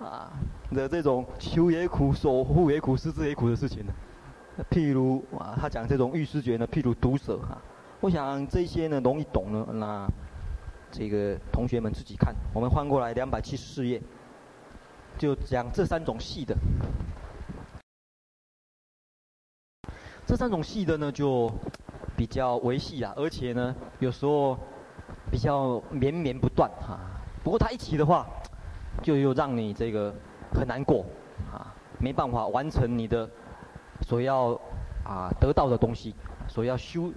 Speaker 2: 啊，惹这种求也苦，守护也苦，失之也苦的事情呢？譬如啊，他讲这种欲失觉呢，譬如毒蛇哈。我想这些呢容易懂呢，那这个同学们自己看。我们翻过来两百七十四页，就讲这三种细的。这三种细的呢，就比较维系啊，而且呢，有时候比较绵绵不断哈。不过他一起的话，就又让你这个很难过啊，没办法完成你的。所要啊得到的东西，所要修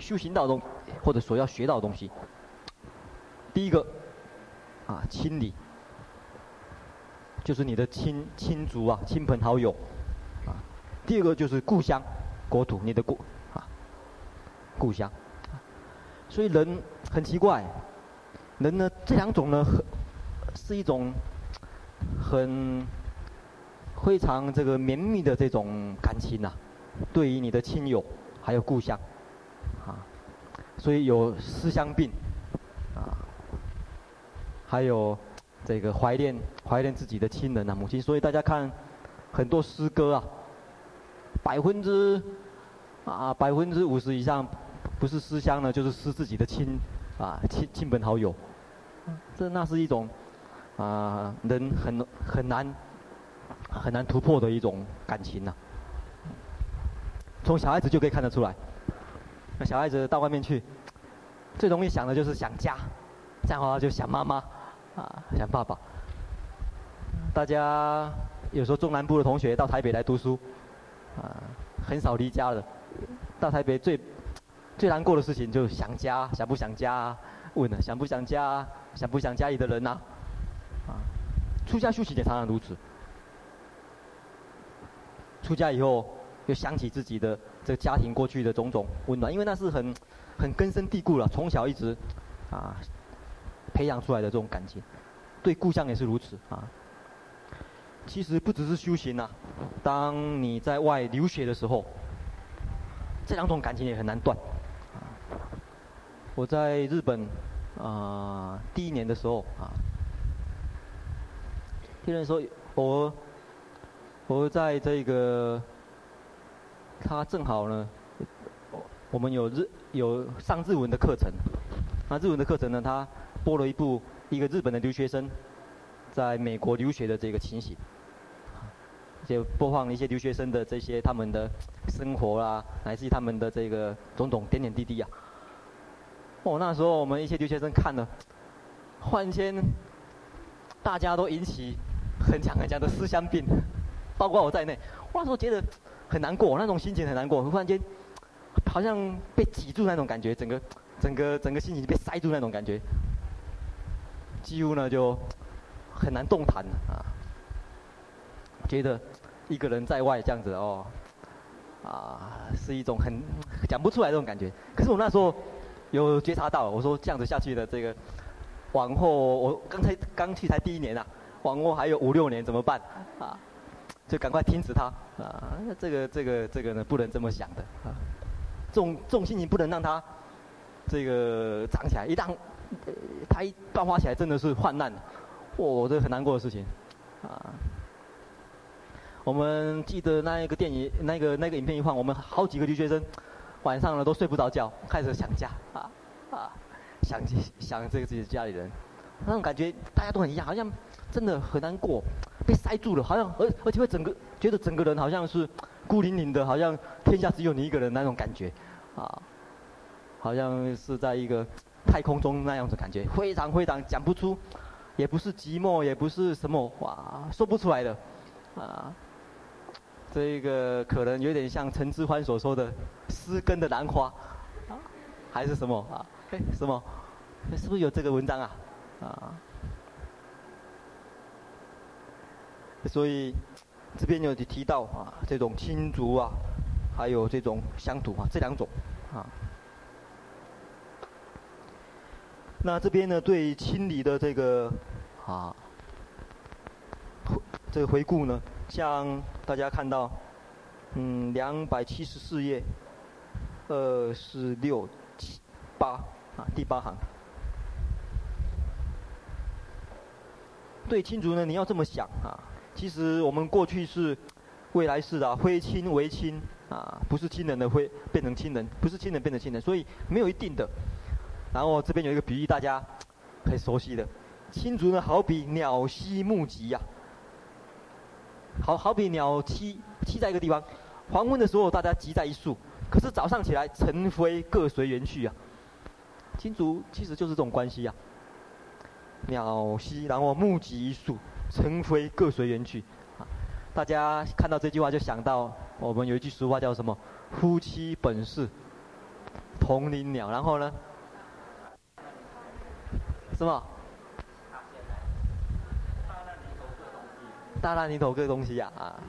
Speaker 2: 修行到的东，或者所要学到的东西。第一个啊清理，就是你的亲亲族啊亲朋好友啊。第二个就是故乡国土，你的故啊故乡。所以人很奇怪，人呢这两种呢很是一种很。非常这个绵密的这种感情呐、啊，对于你的亲友还有故乡，啊，所以有思乡病，啊，还有这个怀念怀念自己的亲人啊母亲，所以大家看很多诗歌啊，百分之啊百分之五十以上不是思乡呢，就是思自己的亲啊亲亲朋好友，这那是一种啊人很很难。很难突破的一种感情呐、从小孩子就可以看得出来。那小孩子到外面去，最容易想的就是想家，这样的话就想妈妈，啊，想爸爸。大家有时候中南部的同学到台北来读书，啊，很少离家的。到台北最最难过的事情就是想家，想不想家、问了，想不想家？想不想家里的人呐、啊？啊，出家修行也常常如此。出家以后，又想起自己的这个家庭过去的种种温暖，因为那是很很根深蒂固了，从小一直啊培养出来的这种感情，对故乡也是如此啊。其实不只是修行呐、啊，当你在外留学的时候，这两种感情也很难断。我在日本啊第一年的时候啊，听人说我。我在这个，他正好呢，我们有日有上日文的课程，那日文的课程呢，他播了一部一个日本的留学生在美国留学的这个情形，就播放了一些留学生的这些他们的生活啊，乃至于他们的这个种种点点滴滴啊。哦，那时候我们一些留学生看了，忽然间大家都引起很强很强的思乡病。包括我在内，我那时候觉得很难过，那种心情很难过。忽然间，好像被挤住那种感觉，整个、整个、整个心情被塞住那种感觉。几乎呢就很难动弹了啊，觉得一个人在外这样子哦，啊，是一种很讲不出来这种感觉。可是我那时候有觉察到，我说这样子下去的这个，往后我刚才刚去才第一年啊，往后还有五六年怎么办啊？就赶快停止它啊！这个这个这个呢，不能这么想的啊！这种这种心情不能让它这个长起来，一旦呃，他一爆发起来，真的是患难，我，这很难过的事情啊！我们记得那一个电影，那个那个影片一放，我们好几个留学生晚上呢都睡不着觉，开始想家啊啊，想想这个自己的家里人，那种感觉大家都很一样，好像真的很难过。被塞住了，好像而而且会整个觉得整个人好像是孤零零的，好像天下只有你一个人那种感觉，啊，好像是在一个太空中那样子感觉，非常非常讲不出，也不是寂寞，也不是什么哇，说不出来的，啊，这个可能有点像陈之欢所说的失根的兰花，还是什么啊？哎，什么？是不是有这个文章啊？啊？所以这边有提到啊，这种亲族啊，还有这种乡土啊，这两种啊。那这边呢，对清理的这个啊，这个回顾呢，像大家看到，嗯，两百七十四页，二四六七八啊，第八行。对亲族呢，你要这么想啊。其实我们过去是未来式的啊，非亲为亲啊，不是亲人的会变成亲人，不是亲人变成亲人，所以没有一定的。然后这边有一个比喻，大家很熟悉的，青竹呢好比鸟栖木集呀，好好比鸟栖栖在一个地方，黄昏的时候大家集在一处，可是早上起来尘飞各随缘去啊。青竹其实就是这种关系呀，鸟栖然后木集一处。尘飞各随缘去，啊！大家看到这句话就想到我们有一句俗话叫什么？夫妻本是同林鸟。然后呢？什么？大难临头各东西大难临头各东西呀！啊！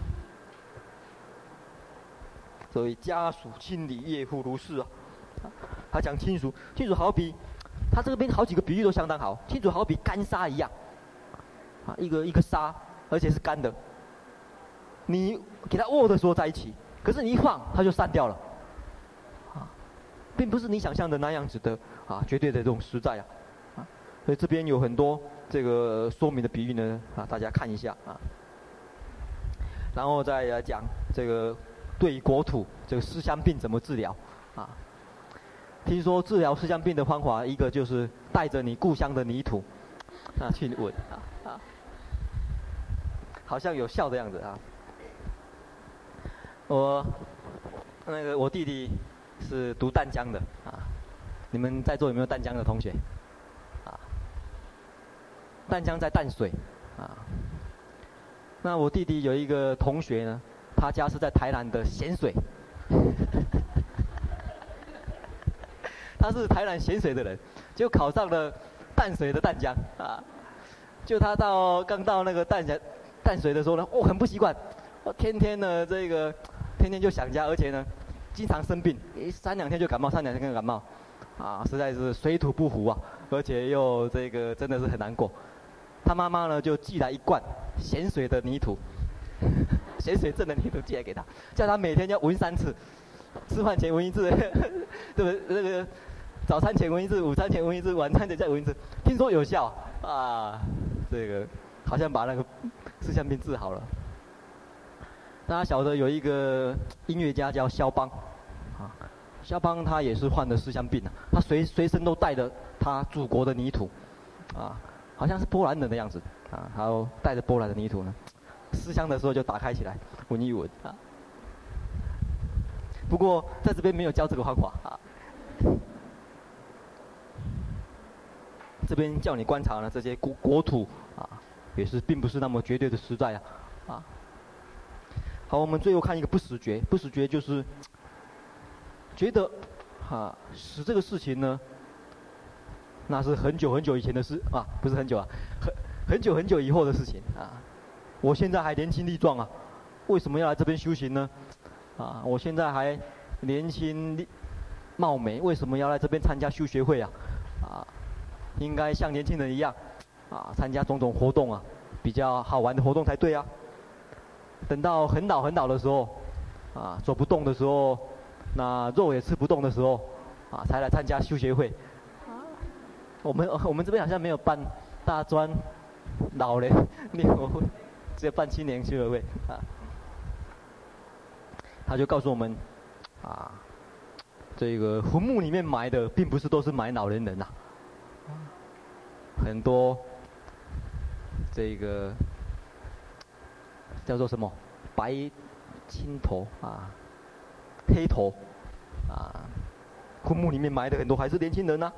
Speaker 2: 所以家属亲离，业户如是啊！他讲亲属，亲属好比，他这个边好几个比喻都相当好。亲属好比干沙一样。啊，一个一个沙，而且是干的。你给它握的时候在一起，可是你一放，它就散掉了。啊，并不是你想象的那样子的啊，绝对的这种实在啊。所以这边有很多这个说明的比喻呢，啊，大家看一下啊。然后再来讲这个对国土这个思乡病怎么治疗啊？听说治疗思乡病的方法，一个就是带着你故乡的泥土啊去闻啊。好像有效的样子啊！我那个我弟弟是读淡江的啊，你们在座有没有淡江的同学？淡江在淡水啊。那我弟弟有一个同学呢，他家是在台南的咸水，他是台南咸水的人，就考上了淡水的淡江啊。就他到刚到那个淡江。淡水的时候呢，我、很不习惯，我天天呢这个，天天就想家，而且呢，经常生病，三两天就感冒，三两天就感冒，啊，实在是水土不服啊，而且又这个真的是很难过。他妈妈呢就寄来一罐咸水的泥土，咸水镇的泥土寄来给他，叫他每天要闻三次，吃饭前闻一次，对不对？那个早餐前闻一次，午餐前闻一次，晚餐前再闻一次，听说有效啊，这个好像把那个。思乡病治好了。大家晓得有一个音乐家叫肖邦，啊，肖邦他也是患的思乡病啊，他随随身都带着他祖国的泥土，啊，好像是波兰人的样子，啊，然后带着波兰的泥土呢，思乡的时候就打开起来闻一闻。啊。不过在这边没有教这个方法啊，这边叫你观察呢这些国国土啊。也是并不是那么绝对的实在啊，啊，好，我们最后看一个不死觉，不死觉就是觉得，哈、啊，死这个事情呢，那是很久很久以前的事啊，不是很久啊，很很久很久以后的事情啊。我现在还年轻力壮啊，为什么要来这边修行呢？啊，我现在还年轻力貌美，为什么要来这边参加修学会啊？啊，应该像年轻人一样啊，参加种种活动啊，比较好玩的活动才对啊。等到很老很老的时候，啊，走不动的时候，那肉也吃不动的时候，啊，才来参加修学会。我们 我们这边好像没有办大专老人念佛会。只有办青年修学会啊，他就告诉我们，啊，这个坟墓里面埋的并不是都是埋老年人呐，很多这个叫做什么？白青头啊，黑头啊，坟墓里面埋的很多还是年轻人呐，啊，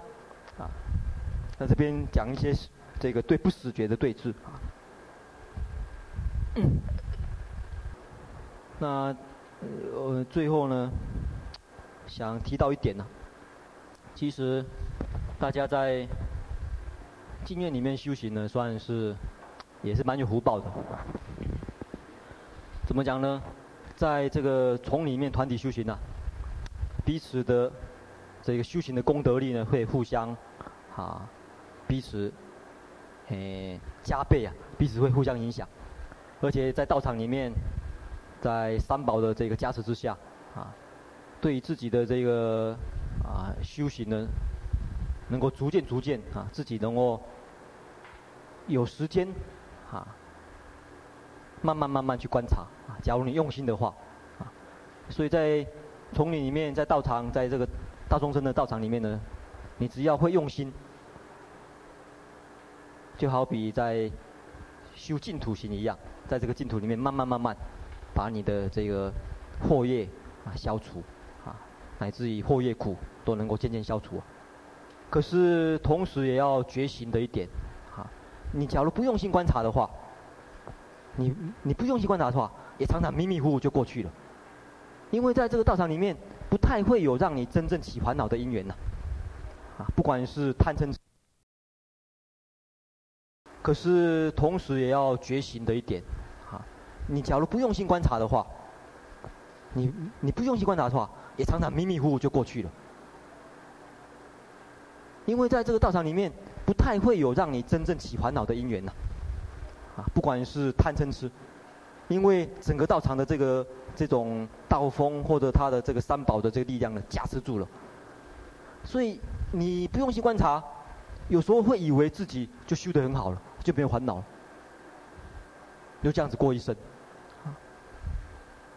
Speaker 2: 在这边讲一些这个对不死觉的对峙啊。那呃最后呢，想提到一点呢，其实大家在经院里面修行呢，算是也是蛮有福报的。怎么讲呢？在这个丛里面团体修行呢，彼此的这个修行的功德力呢，会互相啊彼此诶加倍啊，彼此会互相影响。而且在道场里面，在三宝的这个加持之下，啊，对自己的这个啊修行呢，能够逐渐逐渐啊，自己能够有时间啊，慢慢慢慢去观察啊。假如你用心的话，啊，所以在丛林里面，在道场，在这个大众生的道场里面呢，你只要会用心，就好比在修净土行一样。在这个净土里面，慢慢慢慢，把你的这个惑业啊消除，啊，乃至于惑业苦都能够渐渐消除。可是同时也要觉醒的一点，啊，你假如不用心观察的话，你你不用心观察的话，也常常迷迷糊糊就过去了。因为在这个道场里面，不太会有让你真正起烦恼的因缘呐，啊，不管是贪嗔。可是同时也要觉醒的一点，哈，你假如不用心观察的话，你你不用心观察的话，也常常迷迷糊糊就过去了。因为在这个道场里面，不太会有让你真正起烦恼的因缘呐，啊，不管是贪嗔痴，因为整个道场的这个这种道风或者他的这个三宝的这个力量呢，加持住了，所以你不用心观察，有时候会以为自己就修得很好了。就没有烦恼，就这样子过一生。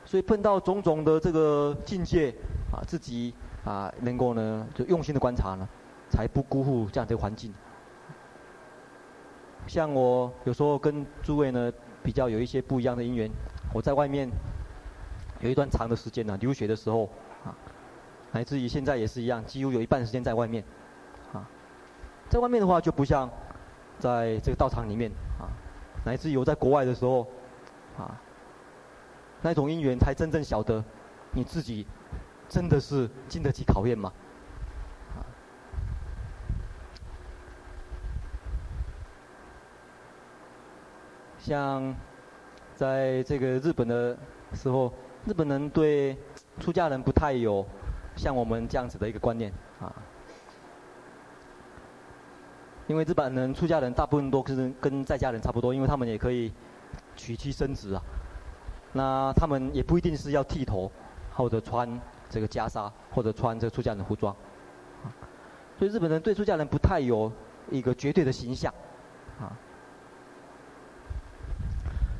Speaker 2: 所以碰到种种的这个境界啊，自己啊能够呢就用心的观察呢，才不辜负这样的环境。像我有时候跟诸位呢比较有一些不一样的因缘，我在外面有一段长的时间呢留学的时候啊，乃至于现在也是一样，几乎有一半时间在外面啊，在外面的话就不像。在这个道场里面啊，乃至有在国外的时候，啊，那种因缘才真正晓得，你自己真的是经得起考验吗？啊，像在这个日本的时候，日本人对出家人不太有像我们这样子的一个观念啊。因为日本人出家人大部分都是跟在家人差不多，因为他们也可以娶妻生子啊。那他们也不一定是要剃头，或者穿这个袈裟，或者穿这个出家人服装。所以日本人对出家人不太有一个绝对的形象，啊。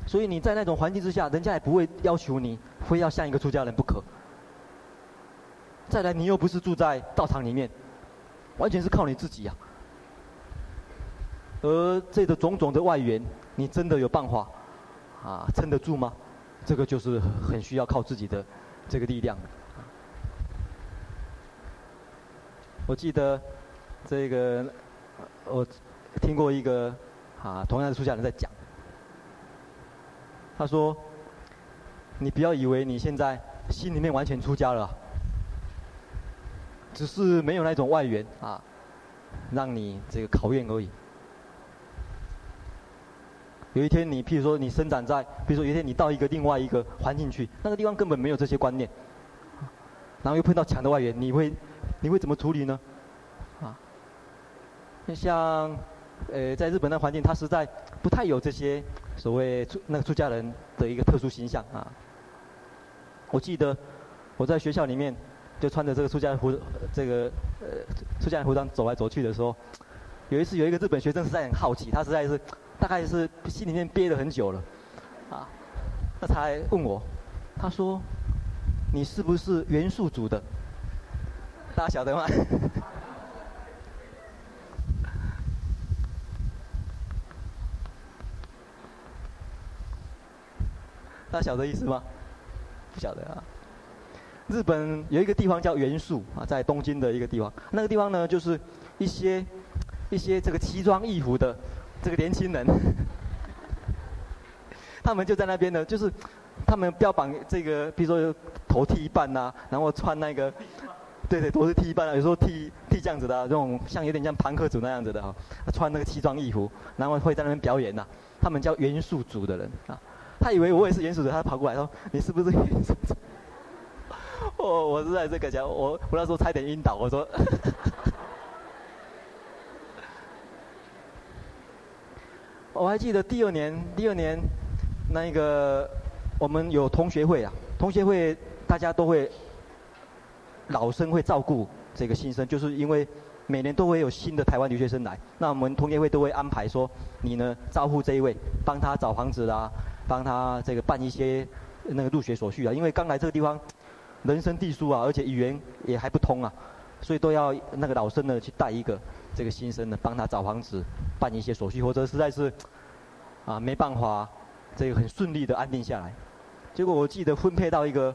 Speaker 2: 所以你在那种环境之下，人家也不会要求你非要像一个出家人不可。再来，你又不是住在道场里面，完全是靠你自己呀。而这个种种的外援，你真的有办法啊撑得住吗？这个就是很需要靠自己的这个力量。我记得这个我听过一个啊同样的出家人在讲，他说：“你不要以为你现在心里面完全出家了，只是没有那种外援啊。让你这个考验而已。有一天你，譬如说你生长在，比如说有一天你到一个另外一个环境去，那个地方根本没有这些观念，然后又碰到强的外援，你会你会怎么处理呢？啊，像呃在日本的环境，他实在不太有这些所谓出那个出家人的一个特殊形象啊。我记得我在学校里面就穿着这个出家服，这个呃出家人服装走来走去的时候，有一次有一个日本学生实在很好奇，他实在是。大概是心里面憋了很久了，啊，那他还问我，他说：“你是不是元素组的？”大家晓得吗？大家晓得意思吗？不晓得啊。日本有一个地方叫元素啊，在东京的一个地方，那个地方呢，就是一些一些这个奇装异服的。这个年轻人，他们就在那边呢，就是他们标榜这个，比如说头剃一半呐、啊，然后穿那个，对对，头是剃一半啊，有时候剃剃这样子的、啊，这种像有点像庞克族那样子的哈、啊，穿那个奇装异服，然后会在那边表演呐、啊。他们叫元素组的人啊，他以为我也是元素组，他跑过来说：“你是不是 元素组？”我我是在这个讲，我我那时候差点晕倒，我说。我还记得第二年，第二年，那个我们有同学会啊，同学会大家都会，老生会照顾这个新生，就是因为每年都会有新的台湾留学生来，那我们同学会都会安排说，你呢招呼这一位，帮他找房子啦，帮他这个办一些那个入学手续啊，因为刚来这个地方，人生地疏啊，而且语言也还不通啊，所以都要那个老生呢去带一个。这个新生呢，帮他找房子，办一些手续，或者实在是，啊，没办法，这个很顺利的安定下来。结果我记得分配到一个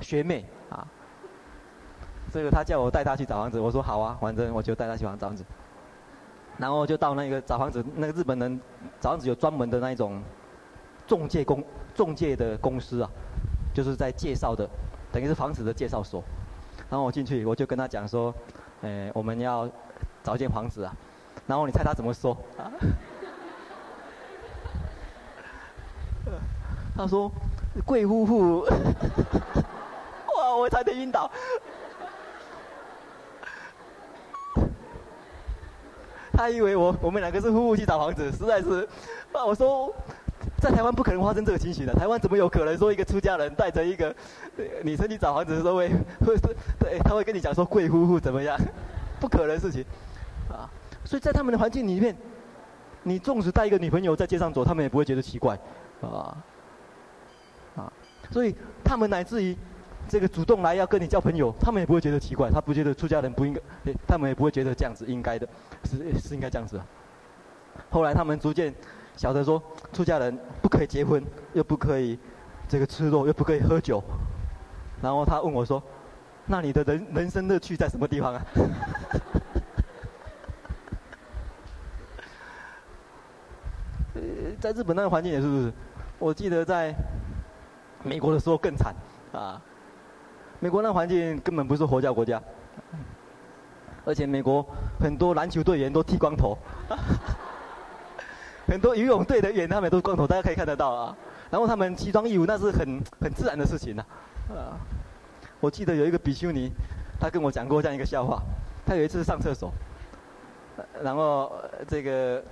Speaker 2: 学妹啊，这个她叫我带她去找房子，我说好啊，反正我就带她去找房子。然后就到那个找房子，那个日本人找房子有专门的那一种中介公中介的公司啊，就是在介绍的，等于是房子的介绍所。然后我进去，我就跟他讲说，呃，我们要。找一间房子啊，然后你猜他怎么说？他说：“贵夫妇。”哇，我差点晕倒。他以为我我们两个是夫妇去找房子，实在是啊！我说，在台湾不可能发生这个情形的。台湾怎么有可能说一个出家人带着一个女生去找房子的时候会会对他会跟你讲说贵夫妇怎么样？不可能的事情。啊，所以在他们的环境里面，你纵使带一个女朋友在街上走，他们也不会觉得奇怪，啊，啊，所以他们乃至于这个主动来要跟你交朋友，他们也不会觉得奇怪，他不觉得出家人不应该，他们也不会觉得这样子应该的，是是应该这样子。后来他们逐渐小的说，出家人不可以结婚，又不可以这个吃肉，又不可以喝酒，然后他问我说：“那你的人人生乐趣在什么地方啊？” 在日本那个环境也是不是？我记得在美国的时候更惨啊！美国那环境根本不是佛教国家，而且美国很多篮球队员都剃光头，很多游泳队的员他们都是光头，大家可以看得到啊。然后他们奇装异服，那是很很自然的事情呢。啊，我记得有一个比丘尼，他跟我讲过这样一个笑话。他有一次上厕所，然后这个。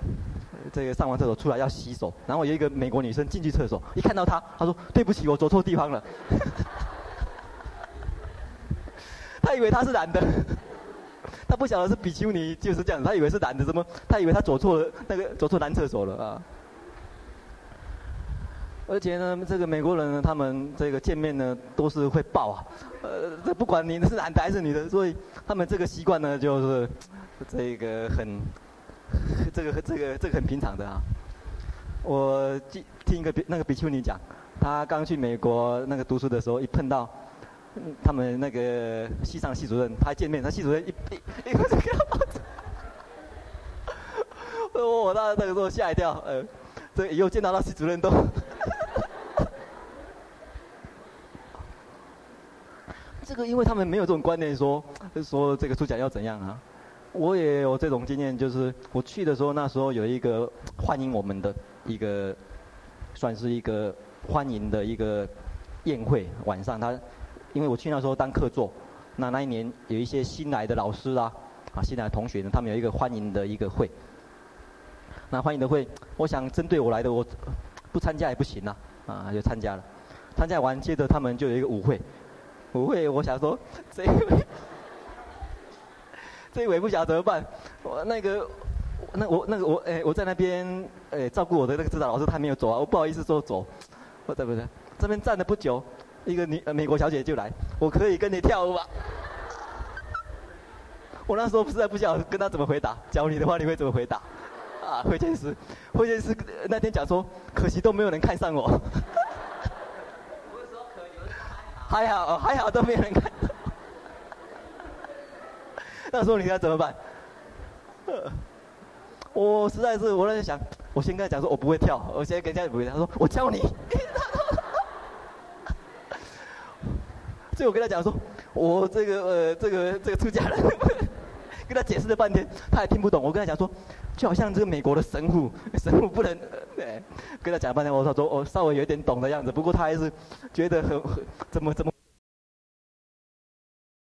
Speaker 2: 这个上完厕所出来要洗手，然后有一个美国女生进去厕所，一看到他，她说：“对不起，我走错地方了。”他以为他是男的，他不晓得是比丘尼就是这样，他以为是男的，怎么？他以为他走错了那个走错男厕所了啊！而且呢，这个美国人呢，他们这个见面呢都是会抱啊，呃，这不管你是男的还是女的，所以他们这个习惯呢就是这个很。这个这个这个很平常的啊！我听听一个比那个比丘尼讲，他刚去美国那个读书的时候，一碰到他们那个系上系主任，他见面，他系主任一一一个这个样子，我我当时那个时候吓一跳，呃，这以后见到那系主任都，这个因为他们没有这种观念说说这个出奖要怎样啊。我也有这种经验，就是我去的时候，那时候有一个欢迎我们的一个，算是一个欢迎的一个宴会。晚上他，因为我去那时候当客座，那那一年有一些新来的老师啦，啊，新来的同学呢，他们有一个欢迎的一个会。那欢迎的会，我想针对我来的，我不参加也不行呐，啊，就参加了。参加完，接着他们就有一个舞会，舞会我想说，这一位，这一位不晓得怎么办。我那个，那我那个我哎，我在那边哎照顾我的那个指导老师，他没有走啊，我不好意思说走。我对不对？这边站了不久，一个女美国小姐就来，我可以跟你跳舞吗？我那时候实在不晓得跟她怎么回答，教你的话你会怎么回答？啊，会见师，会见师那天讲说，可惜都没有人看上我。还好，还好都没有人看。那时候你该怎么办？我实在是，我在想，我先跟他讲说，我不会跳，我先跟人家不会跳，他说我教你。所以我跟他讲说，我这个呃，这个这个出家人，跟他解释了半天，他也听不懂。我跟他讲说，就好像这个美国的神父，神父不能，对，跟他讲半天，我说说，我稍微有点懂的样子，不过他还是觉得很很怎么怎么。